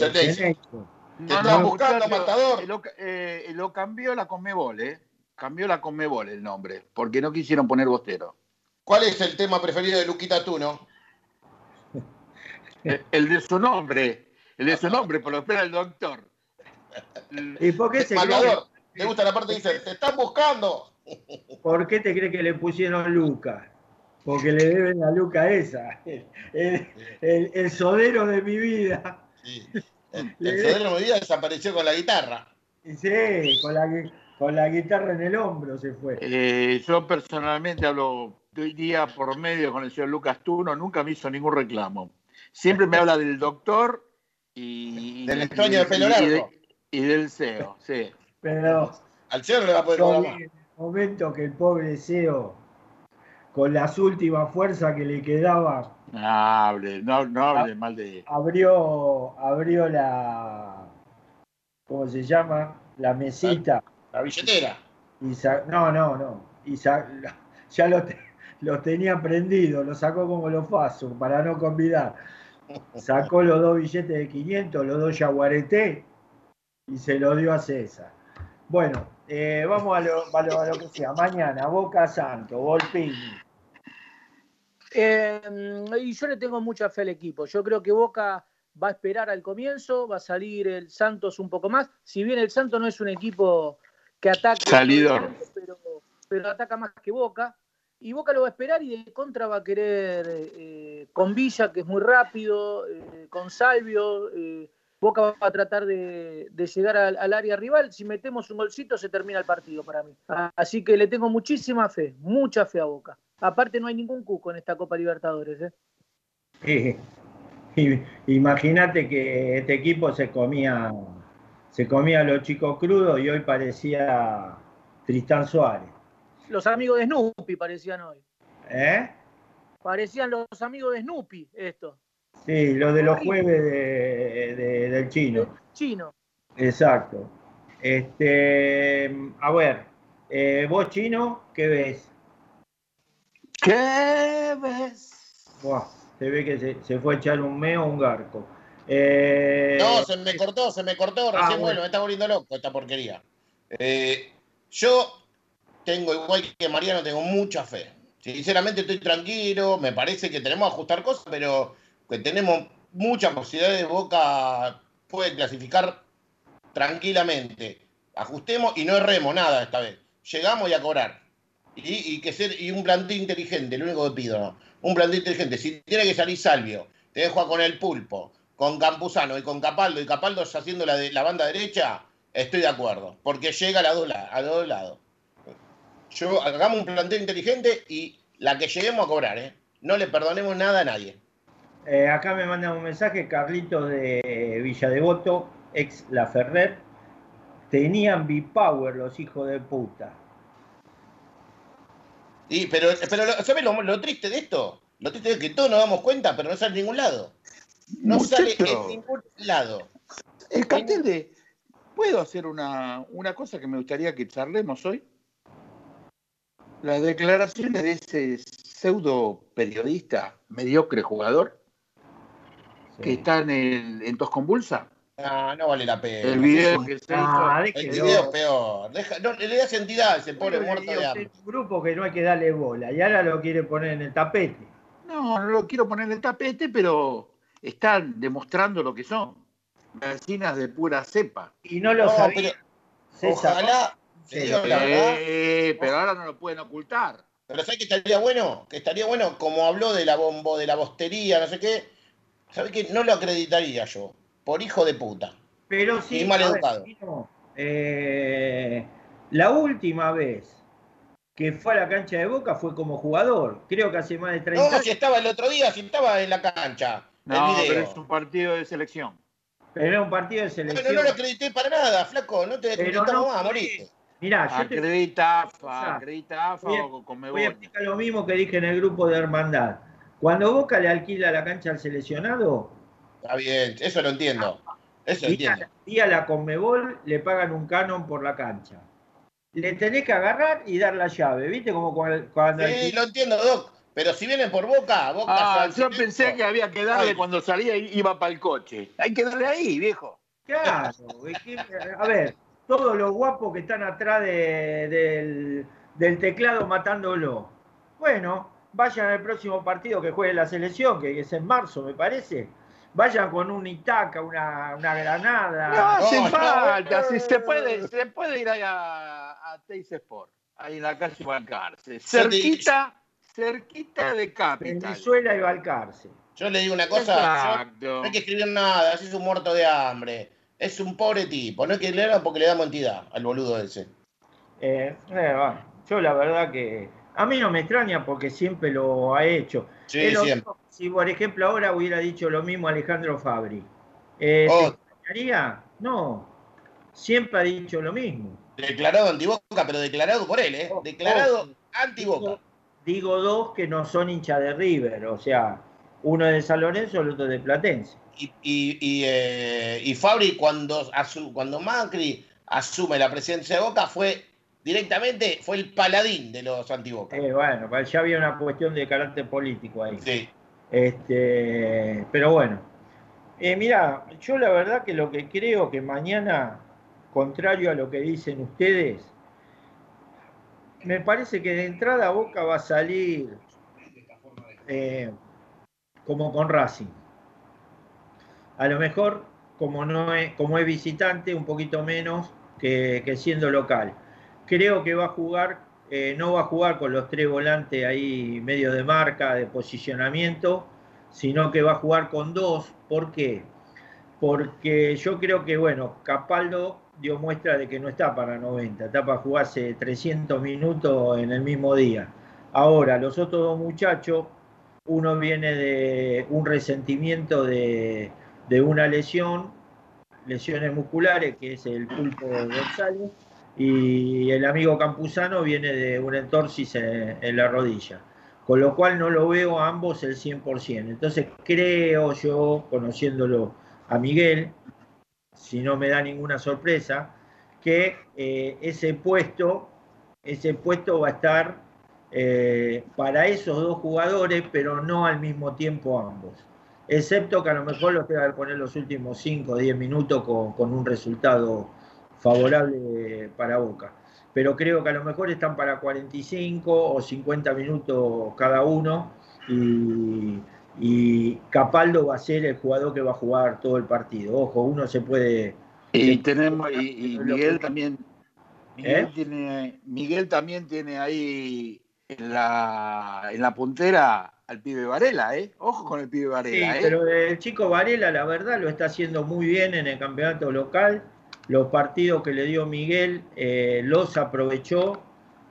no, no, buscando matador. Lo, eh, lo, cambió la Conmebol, ¿eh? Cambió la Conmebol el nombre, porque no quisieron poner Bostero. ¿Cuál es el tema preferido de Luquita Tuno? el, de su nombre. El de su nombre, por lo espera el doctor. ¿Y por qué se Matador. ¿Te gusta la parte que dice, te están buscando? ¿Por qué te crees que le pusieron Lucas? Porque le deben la Luca esa, el, sodero de mi vida. El, sodero de mi vida desapareció con la guitarra. Sí, con la, con la guitarra en el hombro se fue. Eh, yo personalmente hablo hoy día por medio con el señor Lucas Tuno, nunca me hizo ningún reclamo. Siempre me habla del doctor y... Del extraño de pelo largo. Y, del CEO, sí. Pero... Al CEO le va a poder En el momento que el pobre CEO con las últimas fuerzas que le quedaba. No hable, no, hable mal de. Abrió, abrió la. ¿Cómo se llama? La mesita. La, billetera. Y no, no, no. Y ya lo, lo, tenía prendido, lo sacó como los pasos para no convidar. Sacó los dos billetes de 500, los dos yaguareté y se lo dio a César. Bueno, eh, vamos a lo, a lo, que sea. Mañana, Boca Santo, Volpini. Em, y yo le tengo mucha fe al equipo. Yo creo que Boca va a esperar al comienzo, va a salir el Santos un poco más. Si bien el Santos no es un equipo que ataca, Pero, ataca más que Boca. Y Boca lo va a esperar y de contra va a querer eh, con Villa, que es muy rápido, eh, con Salvio. Eh, Boca va a tratar de, llegar al, al, área rival. Si metemos un golcito, se termina el partido para mí. Así que le tengo muchísima fe, mucha fe a Boca. Aparte no hay ningún cuco en esta Copa Libertadores. ¿eh? Imagínate que este equipo se comía, se comía a los chicos crudos y hoy parecía Tristán Suárez. Los amigos de Snoopy parecían hoy. ¿Eh? Parecían los amigos de Snoopy esto. Sí, los de los jueves del chino. chino. Exacto. Este, a ver, eh, vos chino, ¿qué ves? ¿Qué ves? se ve que se, fue a echar un meo o un garco. Eh, no, se me cortó, se me cortó. Ah, recién bueno. me está volviendo loco esta porquería. Eh, yo tengo, igual que Mariano, tengo mucha fe. Sinceramente estoy tranquilo, me parece que tenemos que ajustar cosas, pero que tenemos muchas posibilidades de Boca puede clasificar tranquilamente. Ajustemos y no erremos nada esta vez. Llegamos y a cobrar y, que ser y un plantel inteligente, lo único que pido, un plantel inteligente. Si tiene que salir Salvio, te dejo con el pulpo, con Campuzano y con Capaldo, y Capaldo haciendo la, de, la banda derecha, estoy de acuerdo, porque llega a, a los dos lados. Yo hagamos un plantel inteligente y la que lleguemos a cobrar, ¿eh? no le perdonemos nada a nadie. Eh, acá me mandan un mensaje, Carlito de Villa Devoto, ex La Ferrer. Tenían B-Power los hijos de puta. Sí, pero, pero ¿sabes lo, lo triste de esto? Lo triste es que todos nos damos cuenta, pero no sale en ningún lado. No sale en ningún lado. El cartel de. ¿Puedo hacer una, una cosa que me gustaría que charlemos hoy? Las declaraciones de ese pseudo periodista, mediocre jugador, que está en, el, en Tos Convulsa. No, no vale la pena. El video que se Ah, hizo. El video es peor. Deja- no, le das entidad a ese pobre Pero le muerto de hambre. un grupo que no hay que darle bola y ahora lo quiere poner en el tapete. No, no lo quiero poner en el tapete, pero están demostrando lo que son. Gallinas de pura cepa. Y no lo No, sabía. pero César. Ojalá, digo verdad, Eh, pero ahora no lo pueden ocultar. pero ¿sabes que estaría bueno? Que estaría bueno, como habló de la bombo, de la bostería, no sé qué, ¿sabes qué? No lo acreditaría yo, por hijo de puta. Pero sí, Y mal ver, educado. Eh, la última vez que fue a la cancha de Boca fue como jugador. Creo que hace más de 30 No, años. si estaba el otro día, si estaba en la cancha, No, pero es un partido de selección. Pero era un partido de selección. no lo acredité para nada, flaco, no te Pero acreditamos no más, moriste. Mirá, yo te Acredita. AFA, acredita AFA Voy a- o con voy a explicar lo mismo que dije en el grupo de Hermandad. Cuando Boca le alquila la cancha al seleccionado, Está bien, eso lo entiendo. Eso lo día, entiendo. día a la Conmebol le pagan un canon por la cancha. Le tenés que agarrar y dar la llave, ¿viste? Como cuando, cuando Sí, lo entiendo, Doc. Pero si vienen por Boca, Boca Ah, yo pensé que había que darle Ay. cuando salía y iba para el coche. Hay que darle ahí, viejo. Claro, a ver, todos los guapos que están atrás de- del, del teclado matándolo. Bueno, vayan al próximo partido que juegue la selección, que es en marzo, me parece. Vayan con un Itaca, una, una No granada. hace no, falta, no. si se puede, se puede ir ahí a, a Teis Sport, ahí en la calle Balcarce. Cerquita, cerquita de Capital. Venezuela y Balcarce. Yo le digo una cosa, yo- Exacto. no hay que escribir nada, así es un muerto de hambre. Es un pobre tipo, no hay que leerlo porque le damos entidad al boludo ese. Eh, eh, bueno, yo la verdad que a mí no me extraña porque siempre lo ha hecho. Sí, Es lo siempre. mismo Si por ejemplo ahora hubiera dicho lo mismo Alejandro Fabri, eh, Oh. ¿te extrañaría? No, siempre ha dicho lo mismo. Declarado antiboca, pero declarado por él, ¿eh? Oh, Declarado oh. antiboca. Digo, digo dos que no son hinchas de River, o sea, uno de San Lorenzo, el otro de Platense. Y, y, y, eh, y Fabri, cuando, cuando Macri asume la presidencia de Boca, fue directamente, fue el paladín de los antiboca. Eh, bueno, pues ya había una cuestión de carácter político ahí. Sí. Este, pero bueno, eh, mira, yo la verdad que lo que creo que mañana, contrario a lo que dicen ustedes, me parece que de entrada Boca va a salir eh, como con Racing. A lo mejor, como, no es, como es visitante, un poquito menos que, que siendo local. Creo que va a jugar, eh, no va a jugar con los tres volantes ahí medio de marca, de posicionamiento, sino que va a jugar con dos. ¿Por qué? Porque yo creo que, bueno, Capaldo dio muestra de que no está para 90, está para jugarse 300 minutos en el mismo día. Ahora, los otros dos muchachos, uno viene de un resentimiento de, de una lesión, lesiones musculares, que es el pulpo González, y el amigo Campuzano viene de un entorsis en, la rodilla. Con lo cual no lo veo a ambos el 100%. Entonces creo yo, conociéndolo a Miguel, si no me da ninguna sorpresa, que eh, ese puesto, ese puesto va a estar eh, para esos dos jugadores, pero no al mismo tiempo ambos. Excepto que a lo mejor los tenga que poner los últimos 5 o 10 minutos con un resultado favorable para Boca. Pero creo que a lo mejor están para 45 o 50 minutos cada uno y, y Capaldo va a ser el jugador que va a jugar todo el partido. Ojo, uno se puede... Y Sí. tenemos, y, y Miguel también, Miguel, ¿Eh? tiene, Miguel también tiene ahí en la, en la puntera al pibe Varela, ¿eh? Ojo con el pibe Sí, Varela, ¿eh? pero el chico Varela, la verdad, lo está haciendo muy bien en el campeonato local. Los partidos que le dio Miguel eh, los aprovechó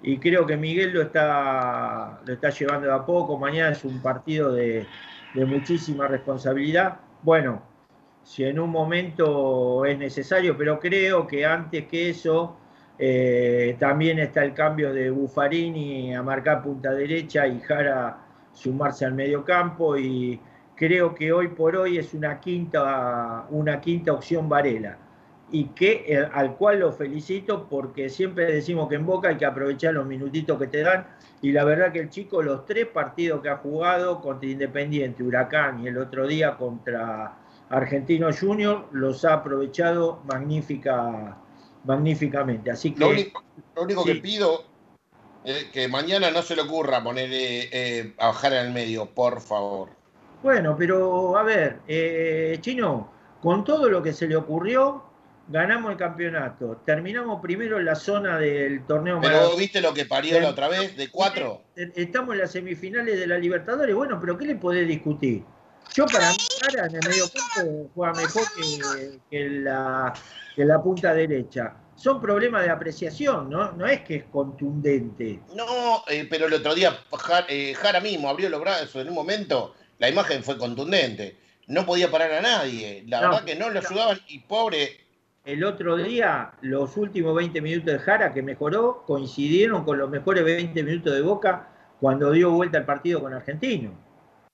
y creo que Miguel lo está, lo está llevando de a poco. Mañana es un partido de, muchísima responsabilidad. Bueno, si en un momento es necesario, pero creo que antes que eso Eh, también está el cambio de Buffarini a marcar punta derecha y Jara sumarse al medio campo y creo que hoy por hoy es una quinta, una quinta opción Varela y que eh, al cual lo felicito porque siempre decimos que en Boca hay que aprovechar los minutitos que te dan y la verdad que el chico los tres partidos que ha jugado contra Independiente, Huracán y el otro día contra Argentino Junior los ha aprovechado magnífica, magníficamente. Así que, lo único, que pido es que mañana no se le ocurra poner eh, a bajar en el medio, por favor. Bueno, pero a ver, eh, Chino, con todo lo que se le ocurrió, ganamos el campeonato, terminamos primero en la zona del torneo. Pero viste lo que parió la otra vez, de cuatro. Estamos en las semifinales de la Libertadores, bueno, pero ¿qué le podés discutir? Yo para mí, en el medio punto juega mejor que, la, la punta derecha. Son problemas de apreciación, ¿no? No es que es contundente. No, eh, pero el otro día eh, Jara, mismo abrió los brazos en un momento, la imagen fue contundente. No podía parar a nadie. La verdad que no lo ayudaban y pobre. El otro día, los últimos 20 minutos de Jara, que mejoró, coincidieron con los mejores 20 minutos de Boca cuando dio vuelta el partido con Argentino.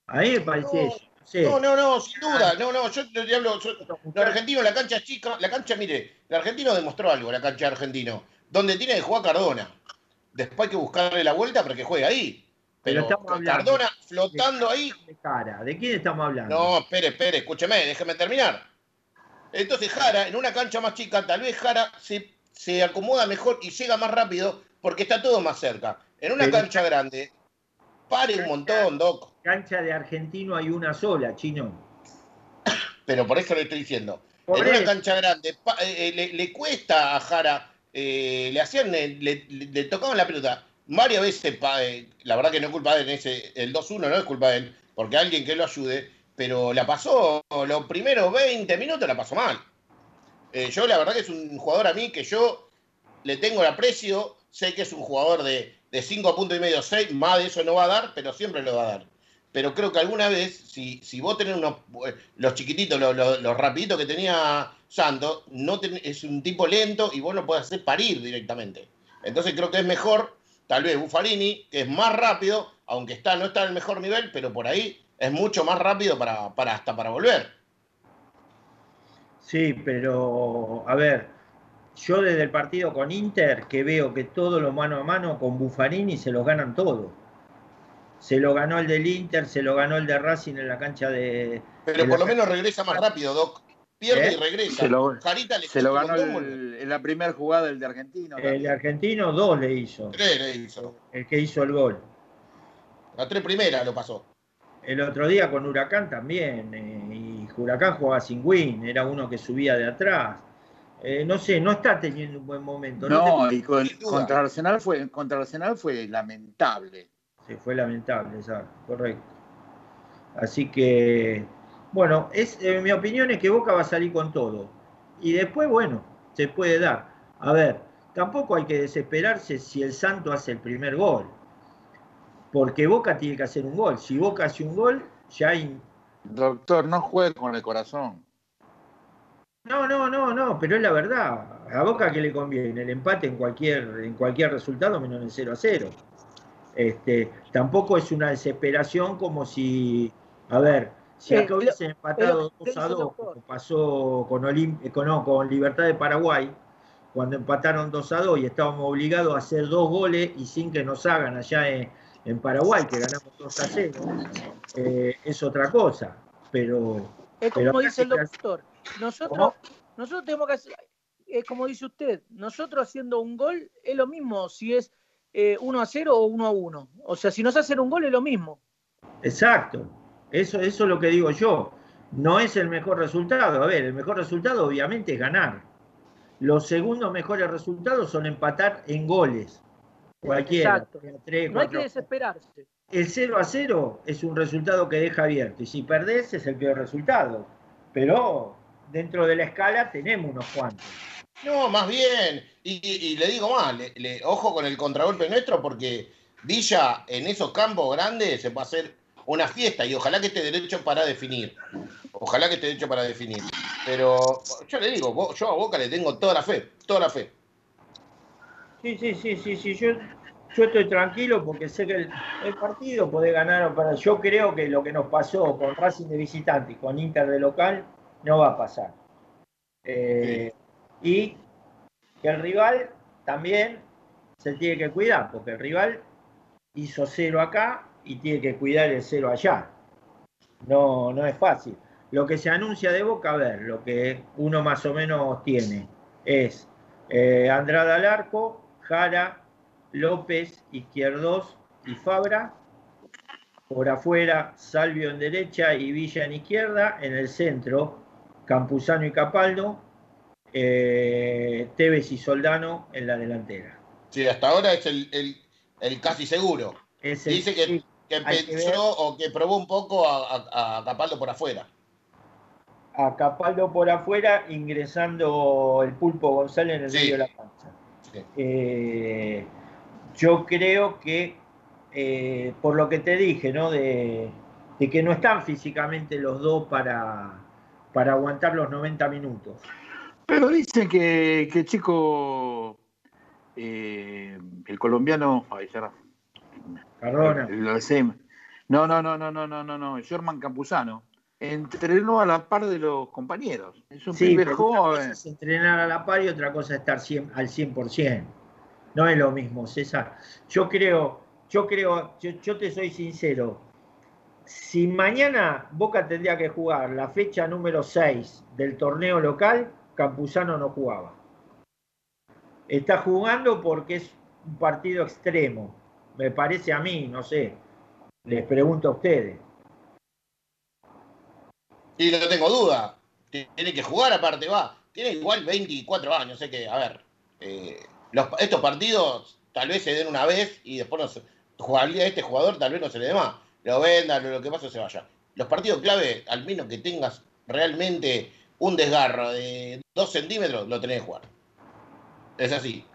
A mí me parece eso. No, no, no, sin duda. No, no, yo te hablo. el argentino, la cancha chica. La cancha, mire, el argentino demostró algo, la cancha argentino. Donde tiene que jugar Cardona. Después hay que buscarle la vuelta para que juegue ahí. Pero, Cardona flotando ahí. De, cara. ¿De quién estamos hablando? No, espere, espere, escúcheme, déjeme terminar. Entonces Jara, en una cancha más chica, tal vez Jara se, se acomoda mejor y llega más rápido porque está todo más cerca. En una cancha grande, pare un montón, Doc cancha de argentino hay una sola, chino. Pero por eso le estoy diciendo. en una cancha grande, eh, eh, le, cuesta a Jara, eh, le hacían, le, tocaban la pelota. Varias veces, la verdad que no es culpa de él, ese, el 2-1 no es culpa de él, porque alguien que lo ayude, pero la pasó, los primeros 20 minutos la pasó mal. yo la verdad que es un jugador a mí que yo le tengo el aprecio, sé que es un jugador de, de 5 puntos y medio, 6, más de eso no va a dar, pero siempre lo va a dar pero creo que alguna vez, si, si vos tenés unos, eh, los chiquititos, los, rapiditos que tenía Santos, no es un tipo lento y vos no podés hacer parir directamente. Entonces creo que es mejor, tal vez Buffarini, que es más rápido, aunque está, no está en el mejor nivel, pero por ahí es mucho más rápido para, para hasta para volver. Sí, pero a ver, yo desde el partido con Inter, que veo que todo lo mano a mano con Buffarini se los ganan todos se lo ganó el del Inter, se lo ganó el de Racing en la cancha de. Pero por lo menos regresa más rápido, Doc. Pierde y ¿Eh? regresa. Se lo, se lo ganó en la primera jugada el de Argentino. El de Argentino, dos le hizo. Tres le hizo. El que hizo el gol. La tres primera lo pasó. El otro día con Huracán también. Eh, y Huracán jugaba sin win, era uno que subía de atrás. Eh, no sé, no está teniendo un buen momento. No, y contra, Arsenal fue, contra Arsenal fue lamentable. Sí, fue lamentable, esa, correcto. Así que, bueno, es, eh, mi opinión es que Boca va a salir con todo. Y después, bueno, se puede dar. A ver, tampoco hay que desesperarse si el Santo hace el primer gol. Porque Boca tiene que hacer un gol. Si Boca hace un gol, ya hay... Doctor, no juegue con el corazón. No, no, no, no, pero es la verdad. A Boca que le conviene el empate en cualquier, en cualquier resultado menos en el 0 a 0. Este, tampoco es una desesperación como si, a ver, si acá hubiese empatado 2 a 2, como pasó con, con, Libertad de Paraguay, cuando empataron 2 a 2 y estábamos obligados a hacer dos goles y sin que nos hagan allá en, Paraguay, que ganamos 2 a 0, eh, es otra cosa. Pero. Es como dice el doctor, nosotros, nosotros tenemos que hacer, es como dice usted, nosotros haciendo un gol es lo mismo si es 1 eh, a 0 o 1 a 1. O sea, si nos hacen un gol es lo mismo. Exacto. Eso, eso es lo que digo yo. No es el mejor resultado. A ver, el mejor resultado obviamente es ganar. Los segundos mejores resultados son empatar en goles. Cualquiera. Exacto. no hay que desesperarse. El 0 a 0 es un resultado que deja abierto. Y si perdés es el peor resultado. Pero dentro de la escala tenemos unos cuantos. No, más bien. Y, le digo más, le, ojo con el contragolpe nuestro porque Villa en esos campos grandes se va a hacer una fiesta y ojalá que esté derecho para definir. Ojalá que esté derecho para definir. Pero yo le digo, yo a Boca le tengo toda la fe, toda la fe. Sí, sí, sí, sí, sí. Yo, yo estoy tranquilo porque sé que el, partido puede ganar perder. Yo creo que lo que nos pasó con Racing de visitante y con Inter de local no va a pasar. Eh, y que el rival también se tiene que cuidar, porque el rival hizo cero acá y tiene que cuidar el cero allá. No, no es fácil. Lo que se anuncia de Boca, a ver, lo que uno más o menos tiene es eh, Andrada al arco, Jara, López, Izquierdos y Fabra. Por afuera, Salvio en derecha y Villa en izquierda. En el centro, Campuzano y Capaldo. Eh, Tevez y Soldano en la delantera. Sí, hasta ahora es el, casi seguro. Dice que, pensó o que probó un poco a Capaldo por afuera a Capaldo por afuera, ingresando el Pulpo González en el medio de la. Eh, yo creo que, eh, por lo que te dije, ¿no? De, que no están físicamente los dos para, para aguantar los 90 minutos. Pero dicen que, que chico, eh, el colombiano, ay, Cardona. No, no, no, no, no, no, no, no, Sherman Campuzano entrenó a la par de los compañeros. Es un sí, joven. es entrenar a la par y otra cosa es estar al 100%. No es lo mismo, César. Yo creo, yo creo, yo, te soy sincero. Si mañana Boca tendría que jugar la fecha número 6 del torneo local, Campuzano no jugaba. Está jugando porque es un partido extremo. Me parece a mí, no sé. Les pregunto a ustedes. Y no tengo duda. Tiene que jugar aparte, va. Tiene igual 24 años, sé que, a ver, eh, estos partidos tal vez se den una vez y después no se, este jugador tal vez no se le dé más. Lo vendan, lo que pasa se vaya. Los partidos clave, al menos que tengas realmente un desgarro de 2 centímetros, lo tenés que jugar. Es así.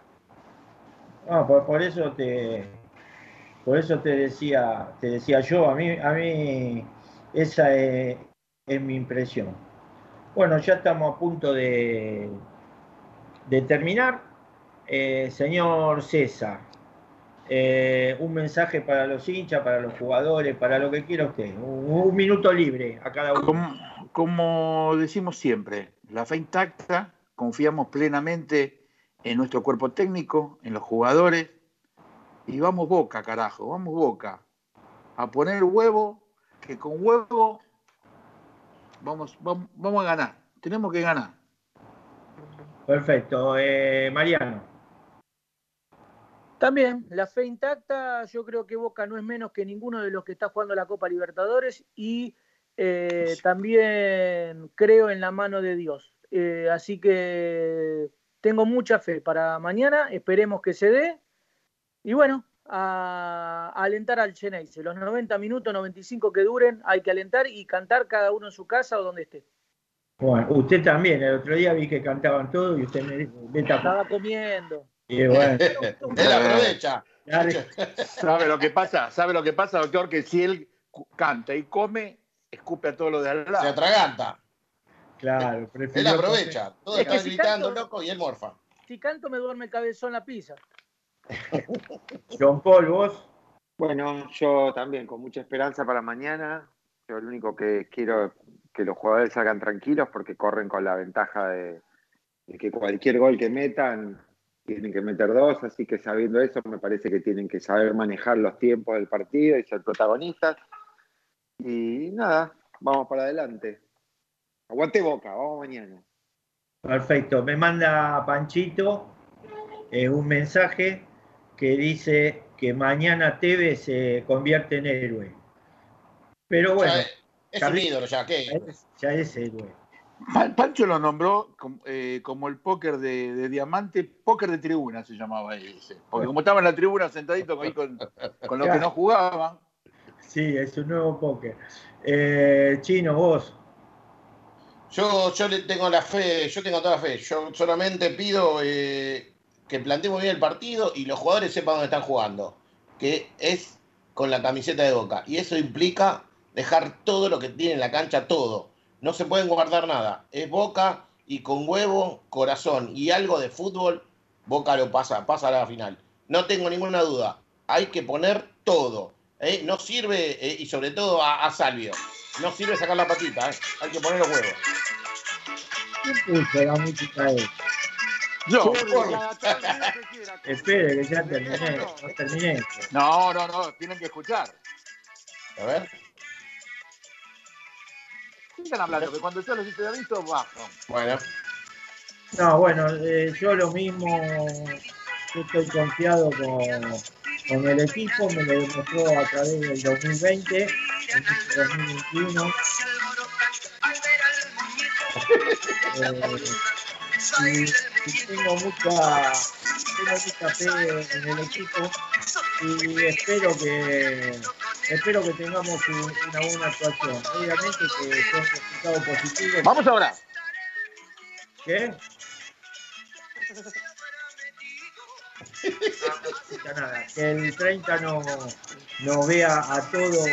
No, por, eso te por eso te decía, te decía yo, a mí, a mí esa es, es mi impresión. Bueno, ya estamos a punto de, de terminar. Eh, señor César, eh, un mensaje para los hinchas, para los jugadores, para lo que quiera usted. Un, minuto libre a cada uno. Como, decimos siempre, la fe intacta, confiamos plenamente en nuestro cuerpo técnico, en los jugadores, y vamos boca, carajo, vamos boca. A poner huevo, que con huevo Vamos, vamos, vamos a ganar. Tenemos que ganar. Perfecto. Eh, Mariano. También, la fe intacta, yo creo que Boca no es menos que ninguno de los que está jugando la Copa Libertadores y eh, también creo en la mano de Dios. Eh, así que tengo mucha fe para mañana, esperemos que se dé. Y bueno, a, alentar al Cheneise. Los 90 minutos, 95 que duren, hay que alentar y cantar cada uno en su casa o donde esté. Bueno, usted también, el otro día vi que cantaban todo y usted me, Estaba comiendo. Y bueno. Él aprovecha. ¿Sabe lo que pasa? ¿Sabe lo que pasa, doctor? Que si él canta y come, escupe a todo lo de al lado. Se atraganta. Claro, Él aprovecha. Todos están gritando, loco, y él morfa. Si canto, me duerme el cabezón la pizza. John Paul, vos. Bueno, yo también con mucha esperanza para mañana. Yo lo único que quiero es que los jugadores salgan tranquilos porque corren con la ventaja de, que cualquier gol que metan tienen que meter dos, así que sabiendo eso me parece que tienen que saber manejar los tiempos del partido y ser protagonistas. Y nada, vamos para adelante. Aguante boca, vamos mañana. Perfecto, me manda Panchito eh, un mensaje que dice que mañana Tevez se convierte en héroe. Pero bueno. es un ídolo ya, ¿qué? Ya es, héroe. Pancho lo nombró eh, como, el póker de, diamante, póker de tribuna se llamaba ese. Porque como estaba en la tribuna sentadito ahí con, con los que no jugaban. Sí, es un nuevo póker. Eh, Chino, vos. Yo, yo le tengo la fe, yo tengo toda la fe. Yo solamente pido eh, que planteemos bien el partido y los jugadores sepan dónde están jugando, que es con la camiseta de Boca. Y eso implica dejar todo lo que tiene en la cancha, todo. No se pueden guardar nada. Es Boca y con huevo, corazón y algo de fútbol Boca lo pasa, pasa a la final. No tengo ninguna duda. Hay que poner todo. ¿eh? No sirve, eh, y sobre todo a, a, Salvio, no sirve sacar la patita. ¿eh? Hay que poner los huevos. ¿Quién puso la música? Yo. Espere, que ya terminé. No terminé. No, no, no, tienen que escuchar. A ver. Sigan hablando, que cuando yo los hice visto, bajo. Bueno. No, bueno, eh, yo lo mismo, yo estoy confiado con, con, el equipo, me lo demostró a través del 2020, en este 2021. Eh, y, y, tengo mucha, tengo mucha fe en el equipo y espero que espero que tengamos un, una buena actuación. Obviamente que son resultados positivos. Vamos ahora. ¿Qué? Nada. Que el 30 no, no vea a todo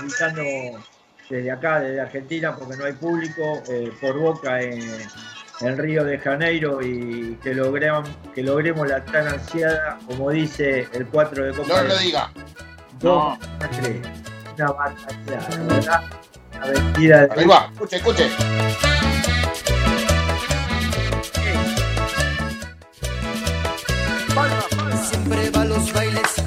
gritando desde acá, desde Argentina, porque no hay público, eh, por boca en, en, Río de Janeiro y que, logrean, que logremos la tan ansiada, como dice el 4 de Copa. No lo diga. Dos, no. tres. Una la verdad. Una vestida de. Va, escuche, escuche. Siempre va a los bailes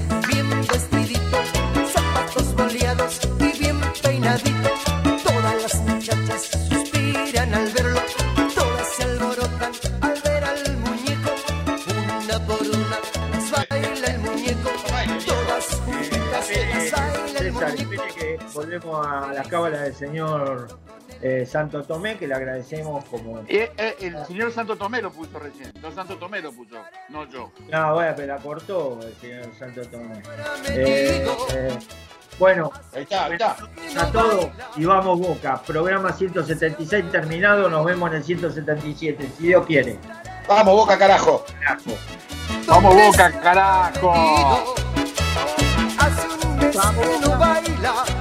a la cábala del señor eh, Santo Tomé, que le agradecemos como. Eh, eh, el señor Santo Tomé lo puso recién. No, Santo Tomé lo puso, no yo. No, bueno, pero la cortó el señor Santo Tomé. Eh, eh, bueno, Ahí está, ahí está. a todo y vamos Boca. Programa 176 terminado, nos vemos en el 177, si Dios quiere. Vamos, Boca, carajo. Carajo. ¡Vamos, Boca, carajo! Hace un